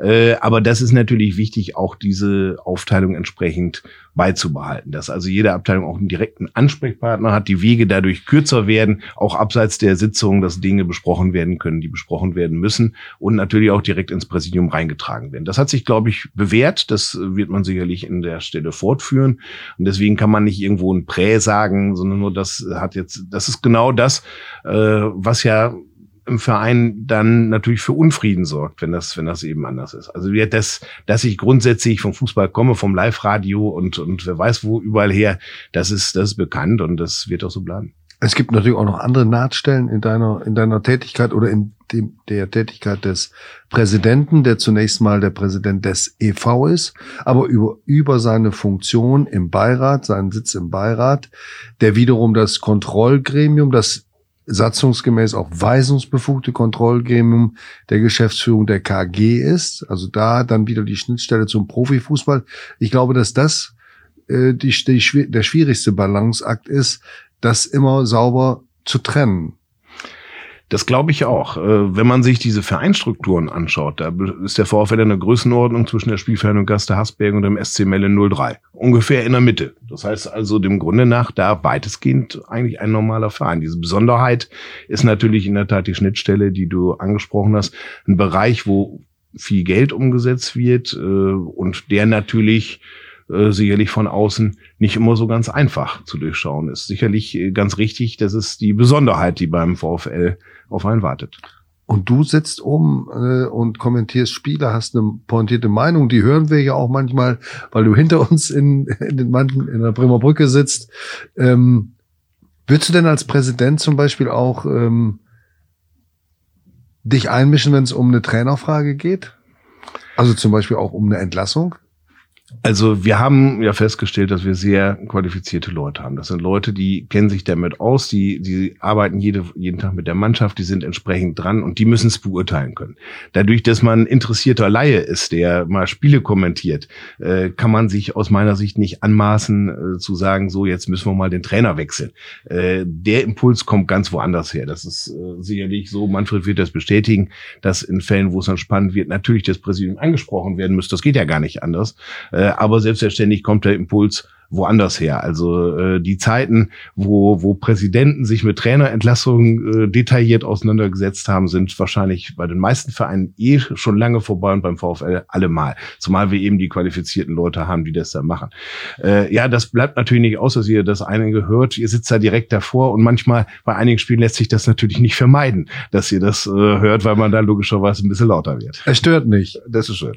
Äh, aber das ist natürlich wichtig, auch diese Aufteilung entsprechend beizubehalten, dass also jede Abteilung auch einen direkten Ansprechpartner hat, die Wege dadurch kürzer werden, auch abseits der Sitzung, dass Dinge besprochen werden können, die besprochen werden müssen und natürlich auch direkt ins Präsidium reingetragen werden. Das hat sich, glaube ich, bewährt. Das wird man sicherlich in der Stelle fortführen. Und deswegen kann man nicht irgendwo ein Prä sagen, sondern nur das hat jetzt, das ist genau das, äh, was ja im Verein dann natürlich für Unfrieden sorgt, wenn das, wenn das eben anders ist. Also wir, das, dass ich grundsätzlich vom Fußball komme, vom Live-Radio und, und wer weiß wo überall her, das ist, das ist bekannt und das wird auch so bleiben. Es gibt natürlich auch noch andere Nahtstellen in deiner, in deiner Tätigkeit oder in dem, der Tätigkeit des Präsidenten, der zunächst mal der Präsident des EV ist, aber über, über seine Funktion im Beirat, seinen Sitz im Beirat, der wiederum das Kontrollgremium, das satzungsgemäß auch weisungsbefugte Kontrollgremium der Geschäftsführung der KG ist. Also da dann wieder die Schnittstelle zum Profifußball. Ich glaube, dass das äh, die, die, der schwierigste Balanceakt ist, das immer sauber zu trennen. Das glaube ich auch. Äh, wenn man sich diese Vereinsstrukturen anschaut, da ist der VfL in der Größenordnung zwischen der Spielvereinigung Gaste Hasberg und dem SC Melle 03. Ungefähr in der Mitte. Das heißt also dem Grunde nach da weitestgehend eigentlich ein normaler Verein. Diese Besonderheit ist natürlich in der Tat die Schnittstelle, die du angesprochen hast. Ein Bereich, wo viel Geld umgesetzt wird äh, und der natürlich äh, sicherlich von außen nicht immer so ganz einfach zu durchschauen ist. Sicherlich ganz richtig, das ist die Besonderheit, die beim VfL auf einen wartet. Und du sitzt oben äh, und kommentierst Spiele, hast eine pointierte Meinung, die hören wir ja auch manchmal, weil du hinter uns in, in, den Manchen, in der Bremer Brücke sitzt. Ähm, würdest du denn als Präsident zum Beispiel auch ähm, dich einmischen, wenn es um eine Trainerfrage geht? Also zum Beispiel auch um eine Entlassung? Also wir haben ja festgestellt, dass wir sehr qualifizierte Leute haben. Das sind Leute, die kennen sich damit aus, die, die arbeiten jede, jeden Tag mit der Mannschaft, die sind entsprechend dran und die müssen es beurteilen können. Dadurch, dass man interessierter Laie ist, der mal Spiele kommentiert, äh, kann man sich aus meiner Sicht nicht anmaßen äh, zu sagen, so jetzt müssen wir mal den Trainer wechseln. Äh, der Impuls kommt ganz woanders her. Das ist äh, sicherlich so, Manfred wird das bestätigen, dass in Fällen, wo es dann spannend wird, natürlich das Präsidium angesprochen werden muss. Das geht ja gar nicht anders. Äh, äh, aber selbstverständlich kommt der Impuls woanders her. Also äh, die Zeiten, wo, wo Präsidenten sich mit Trainerentlassungen äh, detailliert auseinandergesetzt haben, sind wahrscheinlich bei den meisten Vereinen eh schon lange vorbei und beim VfL allemal. Zumal wir eben die qualifizierten Leute haben, die das da machen. Äh, ja, das bleibt natürlich nicht aus, dass ihr das eine gehört. Ihr sitzt da direkt davor und manchmal bei einigen Spielen lässt sich das natürlich nicht vermeiden, dass ihr das äh, hört, weil man da logischerweise ein bisschen lauter wird. Es stört nicht. Das ist schön.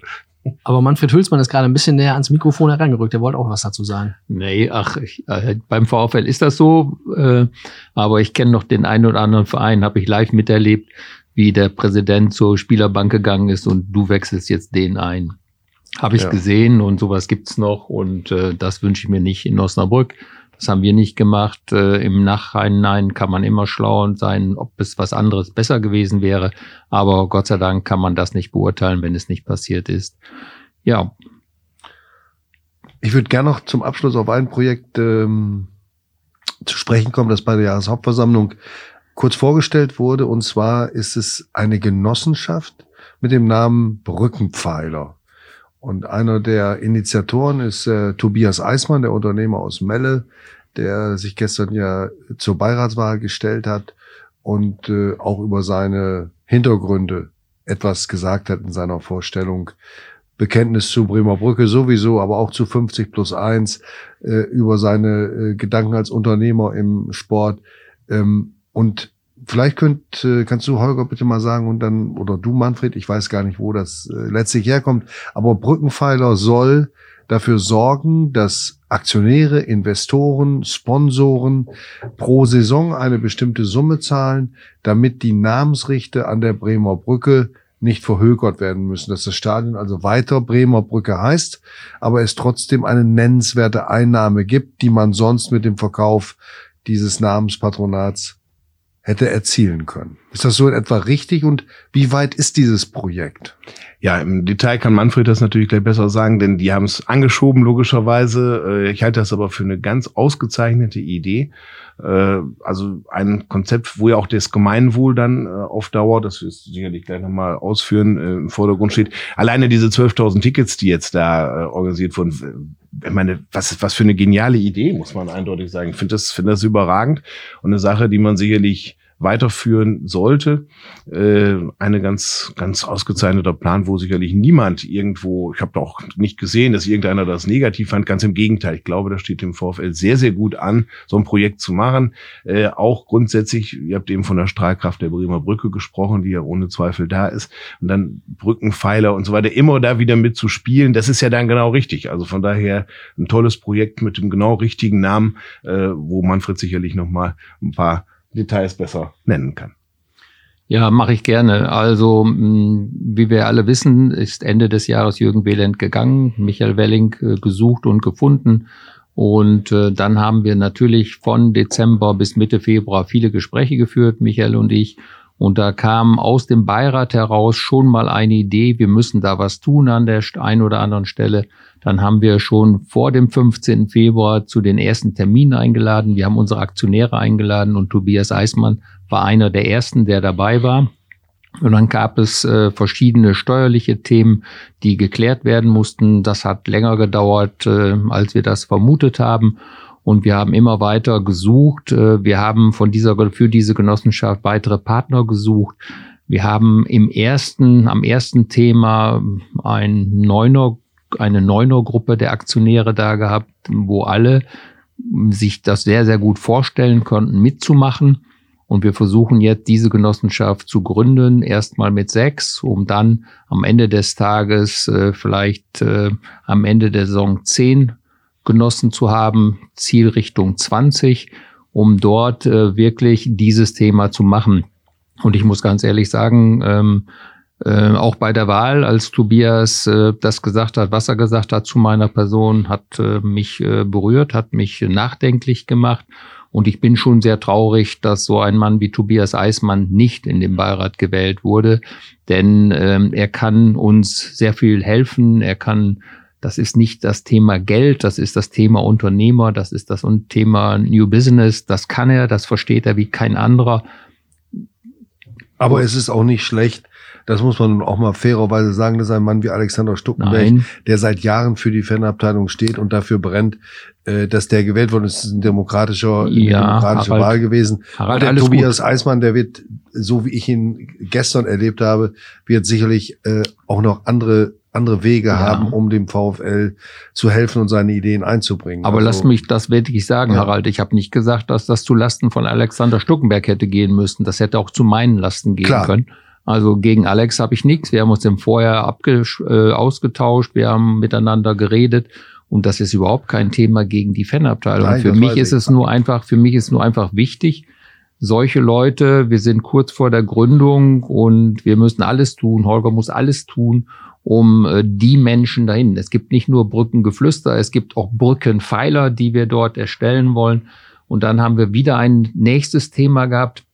Aber Manfred Hülsmann ist gerade ein bisschen näher ans Mikrofon herangerückt. Der wollte auch was dazu sagen. Nee, ach, ich, äh, beim VfL ist das so. Äh, aber ich kenne noch den einen oder anderen Verein, habe ich live miterlebt, wie der Präsident zur Spielerbank gegangen ist und du wechselst jetzt den ein. Habe ich Ja. gesehen und sowas gibt's noch und äh, das wünsche ich mir nicht in Osnabrück. Das haben wir nicht gemacht. Äh, Im Nachhinein kann man immer schlau sein, ob es was anderes besser gewesen wäre. Aber Gott sei Dank kann man das nicht beurteilen, wenn es nicht passiert ist. Ja, Ich würde gerne noch zum Abschluss auf ein Projekt ähm, zu sprechen kommen, das bei der Jahreshauptversammlung kurz vorgestellt wurde. Und zwar ist es eine Genossenschaft mit dem Namen Brückenpfeiler. Und einer der Initiatoren ist äh, Tobias Eismann, der Unternehmer aus Melle, der sich gestern ja zur Beiratswahl gestellt hat und äh, auch über seine Hintergründe etwas gesagt hat in seiner Vorstellung. Bekenntnis zu Bremer Brücke sowieso, aber auch zu 50 plus 1, äh, über seine äh, Gedanken als Unternehmer im Sport. Ähm, und vielleicht könnt, äh, kannst du, Holger, bitte mal sagen und dann, oder du, Manfred, ich weiß gar nicht, wo das äh, letztlich herkommt, aber Brückenpfeiler soll dafür sorgen, dass Aktionäre, Investoren, Sponsoren pro Saison eine bestimmte Summe zahlen, damit die Namensrichte an der Bremer Brücke nicht verhökert werden müssen, dass das Stadion also weiter Bremer Brücke heißt, aber es trotzdem eine nennenswerte Einnahme gibt, die man sonst mit dem Verkauf dieses Namenspatronats hätte erzielen können. Ist das so in etwa richtig und wie weit ist dieses Projekt? Ja, im Detail kann Manfred das natürlich gleich besser sagen, denn die haben es angeschoben, logischerweise. Äh, Ich halte das aber für eine ganz ausgezeichnete Idee. Äh, Also ein Konzept, wo ja auch das Gemeinwohl dann äh, auf Dauer, das wir sicherlich gleich nochmal ausführen, im Vordergrund steht. Alleine diese 12.000 Tickets, die jetzt da organisiert wurden, ich meine, was, was für eine geniale Idee, muss man eindeutig sagen. Ich finde das, finde das überragend und eine Sache, die man sicherlich weiterführen sollte. Äh, eine ganz, ganz ausgezeichneter Plan, wo sicherlich niemand irgendwo, ich habe auch nicht gesehen, dass irgendeiner das negativ fand. Ganz im Gegenteil. Ich glaube, das steht dem VfL sehr, sehr gut an, so ein Projekt zu machen. Äh, auch grundsätzlich, ihr habt eben von der Strahlkraft der Bremer Brücke gesprochen, die ja ohne Zweifel da ist. Und dann Brückenpfeiler und so weiter, immer da wieder mitzuspielen, das ist ja dann genau richtig. Also von daher ein tolles Projekt mit dem genau richtigen Namen, äh, wo Manfred sicherlich noch mal ein paar Details besser nennen kann. Ja, mache ich gerne. Also, mh, wie wir alle wissen, ist Ende des Jahres Jürgen Behlendt gegangen, Michael Welling äh, gesucht und gefunden. Und äh, dann haben wir natürlich von Dezember bis Mitte Februar viele Gespräche geführt, Michael und ich. Und da kam aus dem Beirat heraus schon mal eine Idee, wir müssen da was tun an der einen oder anderen Stelle. Dann haben wir schon vor dem 15. Februar zu den ersten Terminen eingeladen. Wir haben unsere Aktionäre eingeladen und Tobias Eismann war einer der ersten, der dabei war. Und dann gab es äh, verschiedene steuerliche Themen, die geklärt werden mussten. Das hat länger gedauert, äh, als wir das vermutet haben. Und wir haben immer weiter gesucht. Äh, wir haben von dieser, für diese Genossenschaft weitere Partner gesucht. Wir haben im ersten, am ersten Thema ein Neuner, eine Neuner-Gruppe der Aktionäre da gehabt, wo alle sich das sehr, sehr gut vorstellen konnten, mitzumachen. Und wir versuchen jetzt diese Genossenschaft zu gründen, erstmal mit sechs, um dann am Ende des Tages äh, vielleicht äh, am Ende der Saison zehn Genossen zu haben, Zielrichtung 20, um dort äh, wirklich dieses Thema zu machen. Und ich muss ganz ehrlich sagen, ähm, äh, auch bei der Wahl, als Tobias äh, das gesagt hat, was er gesagt hat zu meiner Person, hat äh, mich äh, berührt, hat mich nachdenklich gemacht. Und ich bin schon sehr traurig, dass so ein Mann wie Tobias Eismann nicht in den Beirat gewählt wurde, denn ähm, er kann uns sehr viel helfen. Er kann, das ist nicht das Thema Geld, das ist das Thema Unternehmer, das ist das Thema New Business. Das kann er, das versteht er wie kein anderer. Aber es ist auch nicht schlecht, das muss man auch mal fairerweise sagen, dass ein Mann wie Alexander Stuckenberg, Nein, der seit Jahren für die Fanabteilung steht und dafür brennt, äh, dass der gewählt wurde. Es ist ein demokratischer, eine Ja, demokratische Harald- Wahl gewesen. Harald, der Tobias Eismann, der wird, so wie ich ihn gestern erlebt habe, wird sicherlich äh, auch noch andere andere Wege Ja. haben, um dem VfL zu helfen und seine Ideen einzubringen. Aber Also, lass mich das wirklich sagen, Ja. Harald. Ich habe nicht gesagt, dass das zu Lasten von Alexander Stuckenberg hätte gehen müssen. Das hätte auch zu meinen Lasten gehen Klar. können. Also gegen Alex habe ich nichts. Wir haben uns Vorjahr abgesch äh, ausgetauscht, wir haben miteinander geredet und das ist überhaupt kein Thema gegen die Fanabteilung. Nein, für mich ist es nur einfach, für mich ist nur einfach wichtig, solche Leute, wir sind kurz vor der Gründung und wir müssen alles tun, Holger muss alles tun, um äh, die Menschen dahin. Es gibt nicht nur Brückengeflüster, es gibt auch Brückenpfeiler, die wir dort erstellen wollen. Und dann haben wir wieder ein nächstes Thema gehabt.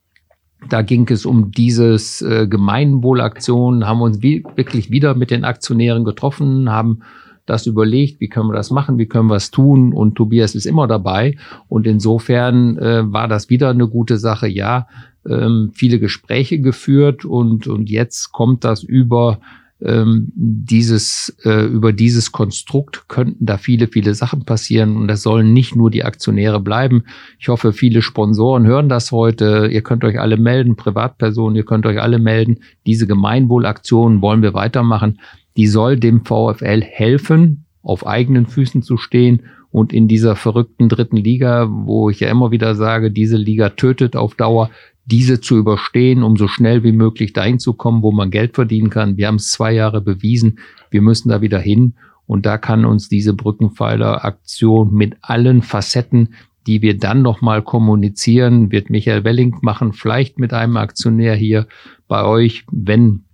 Da ging es um dieses äh, Gemeinwohlaktion, haben uns wie, wirklich wieder mit den Aktionären getroffen, haben das überlegt, wie können wir das machen, wie können wir es tun und Tobias ist immer dabei und insofern äh, war das wieder eine gute Sache. Ja, ähm, viele Gespräche geführt und und jetzt kommt das über ähm, dieses, äh, über dieses Konstrukt könnten da viele, viele Sachen passieren und das sollen nicht nur die Aktionäre bleiben. Ich hoffe, viele Sponsoren hören das heute. Ihr könnt euch alle melden, Privatpersonen, ihr könnt euch alle melden. Diese Gemeinwohlaktion wollen wir weitermachen. Die soll dem VfL helfen, auf eigenen Füßen zu stehen und in dieser verrückten dritten Liga, wo ich ja immer wieder sage, diese Liga tötet auf Dauer, diese zu überstehen, um so schnell wie möglich dahin zu kommen, wo man Geld verdienen kann. Wir haben es zwei Jahre bewiesen. Wir müssen da wieder hin. Und da kann uns diese Brückenpfeiler-Aktion mit allen Facetten, die wir dann nochmal kommunizieren, wird Michael Welling machen, vielleicht mit einem Aktionär hier bei euch, wenn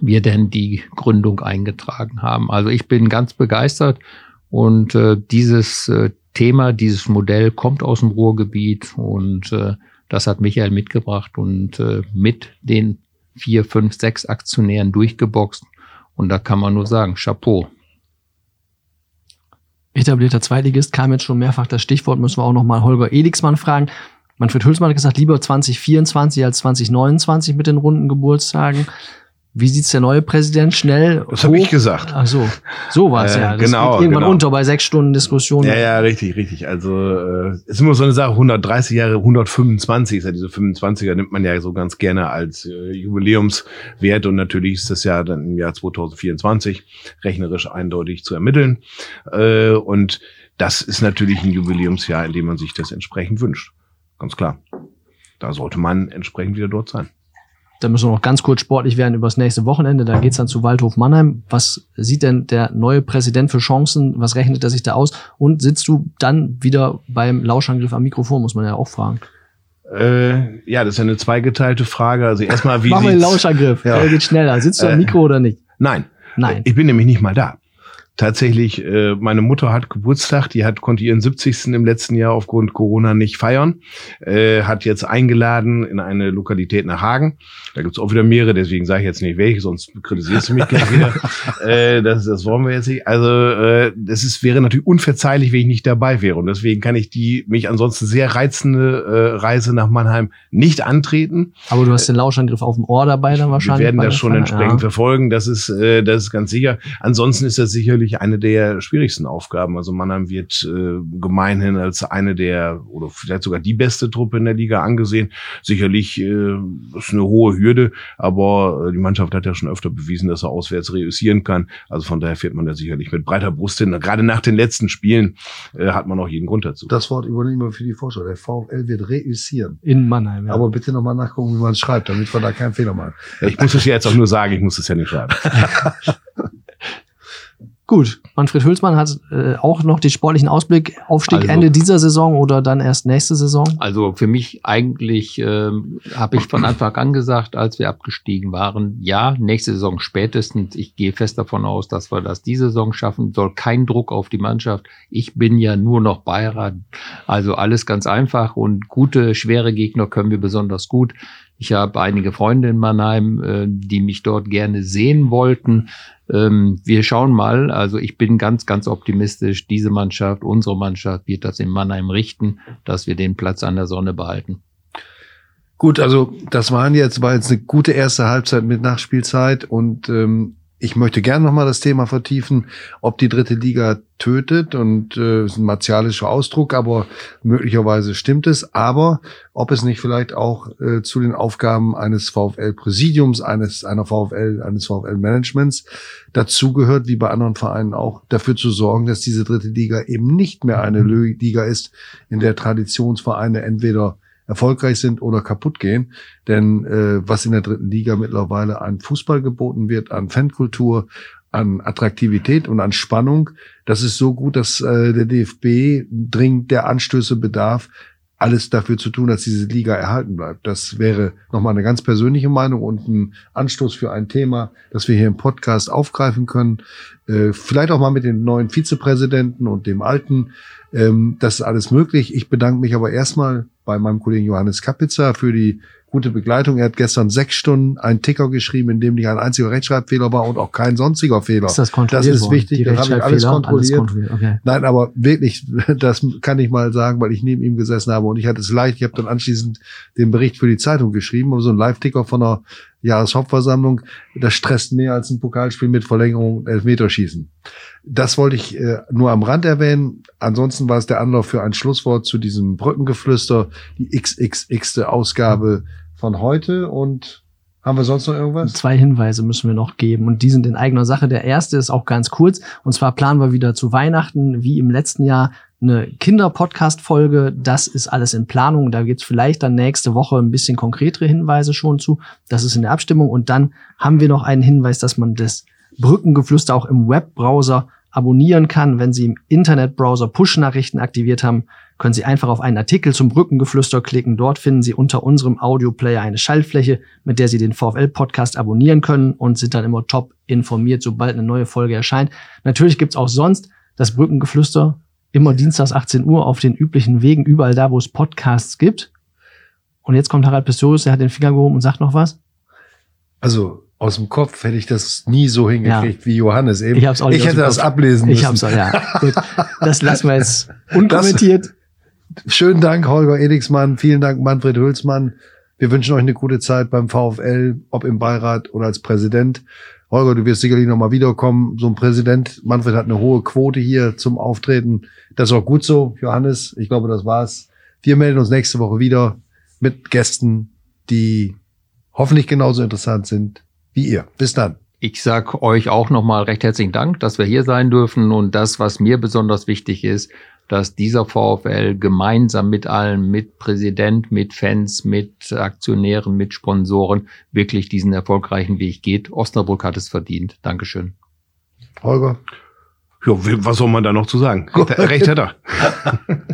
wir denn die Gründung eingetragen haben. Also ich bin ganz begeistert und äh, dieses äh, Thema, dieses Modell kommt aus dem Ruhrgebiet und äh, das hat Michael mitgebracht und äh, mit den vier, fünf, sechs Aktionären durchgeboxt. Und da kann man nur sagen, Chapeau. Etablierter Zweitligist kam jetzt schon mehrfach das Stichwort, müssen wir auch nochmal Holger Elixmann fragen. Manfred Hülsmann hat gesagt, lieber 2024 als 2029 mit den runden Geburtstagen. Wie sieht's der neue Präsident schnell? Das habe ich gesagt. Ach so, so war es Äh, ja. Das genau, geht irgendwann genau. unter bei sechs Stunden Diskussion. Ja, ja, richtig, richtig. Also äh, ist immer so eine Sache, 130 Jahre, 125 ist ja diese 25er, nimmt man ja so ganz gerne als äh, Jubiläumswert und natürlich ist das ja dann im Jahr 2024 rechnerisch eindeutig zu ermitteln. Äh, und das ist natürlich ein Jubiläumsjahr, in dem man sich das entsprechend wünscht. Ganz klar. Da sollte man entsprechend wieder dort sein. Da müssen wir noch ganz kurz sportlich werden übers nächste Wochenende. Da geht's dann zu Waldhof Mannheim. Was sieht denn der neue Präsident für Chancen? Was rechnet er sich da aus? Und sitzt du dann wieder beim Lauschangriff am Mikrofon, muss man ja auch fragen. Äh, ja, das ist ja eine zweigeteilte Frage. Also erstmal, wie [laughs] wir den sieht's- Lauschangriff. Ja. Der geht schneller. Sitzt du am Äh, Mikro oder nicht? Nein. Nein. Ich bin nämlich nicht mal da. Tatsächlich, äh, meine Mutter hat Geburtstag, die hat konnte ihren 70. im letzten Jahr aufgrund Corona nicht feiern, äh, hat jetzt eingeladen in eine Lokalität nach Hagen. Da gibt's auch wieder mehrere, deswegen sage ich jetzt nicht welche, sonst kritisierst du mich gleich wieder. [laughs] äh, das, das wollen wir jetzt nicht. Also äh, das ist, wäre natürlich unverzeihlich, wenn ich nicht dabei wäre. Und deswegen kann ich die mich ansonsten sehr reizende äh, Reise nach Mannheim nicht antreten. Aber du hast den Lauschangriff auf dem Ohr dabei dann wahrscheinlich. Wir werden das schon Feier. entsprechend Ja. verfolgen. Das ist, äh, das ist ganz sicher. Ansonsten ist das sicherlich eine der schwierigsten Aufgaben. Also Mannheim wird äh, gemeinhin als eine der oder vielleicht sogar die beste Truppe in der Liga angesehen. Sicherlich äh, ist eine hohe Hürde, aber äh, die Mannschaft hat ja schon öfter bewiesen, dass er auswärts reüssieren kann. Also von daher fährt man da sicherlich mit breiter Brust hin. Gerade nach den letzten Spielen äh, hat man auch jeden Grund dazu. Das Wort übernehmen wir für die Vorschau. Der VfL wird reüssieren. In Mannheim, ja. Aber bitte nochmal nachgucken, wie man es schreibt, damit wir da keinen Fehler machen. Ich muss es ja jetzt auch nur sagen, ich muss es ja nicht schreiben. [laughs] Gut, Manfred Hülsmann hat äh, auch noch den sportlichen Ausblick, Aufstieg Also- Ende dieser Saison oder dann erst nächste Saison. Also für mich eigentlich ähm, habe ich von Anfang an gesagt, als wir abgestiegen waren, ja, nächste Saison spätestens. Ich gehe fest davon aus, dass wir das diese Saison schaffen. Soll kein Druck auf die Mannschaft. Ich bin ja nur noch Beirat. Also alles ganz einfach und gute, schwere Gegner können wir besonders gut. Ich habe einige Freunde in Mannheim, äh, die mich dort gerne sehen wollten. Ähm, wir schauen mal. Also ich bin ganz, ganz optimistisch. Diese Mannschaft, unsere Mannschaft wird das in Mannheim richten, dass wir den Platz an der Sonne behalten. Gut, also das waren jetzt, war jetzt eine gute erste Halbzeit mit Nachspielzeit und ähm, ich möchte gerne nochmal das Thema vertiefen, ob die dritte Liga tötet und äh, ist ein martialischer Ausdruck, aber möglicherweise stimmt es, aber ob es nicht vielleicht auch äh, zu den Aufgaben eines VfL-Präsidiums, eines einer VfL, eines VfL-Managements dazugehört, wie bei anderen Vereinen auch, dafür zu sorgen, dass diese dritte Liga eben nicht mehr eine Liga ist, in der Traditionsvereine entweder erfolgreich sind oder kaputt gehen. Denn äh, was in der dritten Liga mittlerweile an Fußball geboten wird, an Fankultur, an Attraktivität und an Spannung, das ist so gut, dass äh, der DFB dringend der Anstöße bedarf, alles dafür zu tun, dass diese Liga erhalten bleibt. Das wäre nochmal eine ganz persönliche Meinung und ein Anstoß für ein Thema, das wir hier im Podcast aufgreifen können. Äh, vielleicht auch mal mit den neuen Vizepräsidenten und dem alten. Ähm, das ist alles möglich. Ich bedanke mich aber erstmal bei meinem Kollegen Johannes Kapitzer für die gute Begleitung. Er hat gestern sechs Stunden einen Ticker geschrieben, in dem nicht ein einziger Rechtschreibfehler war und auch kein sonstiger Fehler. Ist das kontrolliert Das ist wichtig, das habe ich alles kontrolliert. kontrolliert. Okay. Nein, aber wirklich, [laughs] das kann ich mal sagen, weil ich neben ihm gesessen habe und ich hatte es leicht. Ich habe dann anschließend den Bericht für die Zeitung geschrieben, aber so ein Live-Ticker von einer Jahreshauptversammlung, das stresst mehr als ein Pokalspiel mit Verlängerung und Elfmeterschießen. Das wollte ich äh, nur am Rand erwähnen. Ansonsten war es der Anlauf für ein Schlusswort zu diesem Brückengeflüster, die XXX. Ausgabe von heute. Und haben wir sonst noch irgendwas? Zwei Hinweise müssen wir noch geben und die sind in eigener Sache. Der erste ist auch ganz kurz und zwar planen wir wieder zu Weihnachten wie im letzten Jahr eine Kinder-Podcast-Folge. Das ist alles in Planung. Da gibt's vielleicht dann nächste Woche ein bisschen konkretere Hinweise schon zu. Das ist in der Abstimmung. Und dann haben wir noch einen Hinweis, dass man das Brückengeflüster auch im Webbrowser abonnieren kann. Wenn Sie im Internetbrowser Push-Nachrichten aktiviert haben, können Sie einfach auf einen Artikel zum Brückengeflüster klicken. Dort finden Sie unter unserem Audioplayer eine Schaltfläche, mit der Sie den VfL-Podcast abonnieren können und sind dann immer top informiert, sobald eine neue Folge erscheint. Natürlich gibt's auch sonst das Brückengeflüster immer dienstags 18 Uhr auf den üblichen Wegen, überall da, wo es Podcasts gibt. Und jetzt kommt Harald Pistorius, der hat den Finger gehoben und sagt noch was. Also aus dem Kopf hätte ich das nie so hingekriegt wie Johannes eben. Ich hab's auch nicht ich hätte das ablesen müssen. Ich hab's auch, ja. [laughs] Gut. Das lassen wir jetzt unkommentiert. Schönen Dank, Holger Edigsmann. Vielen Dank, Manfred Hülsmann. Wir wünschen euch eine gute Zeit beim VfL, ob im Beirat oder als Präsident. Holger, du wirst sicherlich nochmal wiederkommen. So ein Präsident, Manfred hat eine hohe Quote hier zum Auftreten. Das ist auch gut so, Johannes. Ich glaube, das war's. Wir melden uns nächste Woche wieder mit Gästen, die hoffentlich genauso interessant sind wie ihr. Bis dann. Ich sag euch auch nochmal recht herzlichen Dank, dass wir hier sein dürfen. Und das, was mir besonders wichtig ist, dass dieser VfL gemeinsam mit allen, mit Präsident, mit Fans, mit Aktionären, mit Sponsoren wirklich diesen erfolgreichen Weg geht. Osnabrück hat es verdient. Dankeschön. Holger. Ja, was soll man da noch zu sagen? [laughs] Recht hat er. [laughs]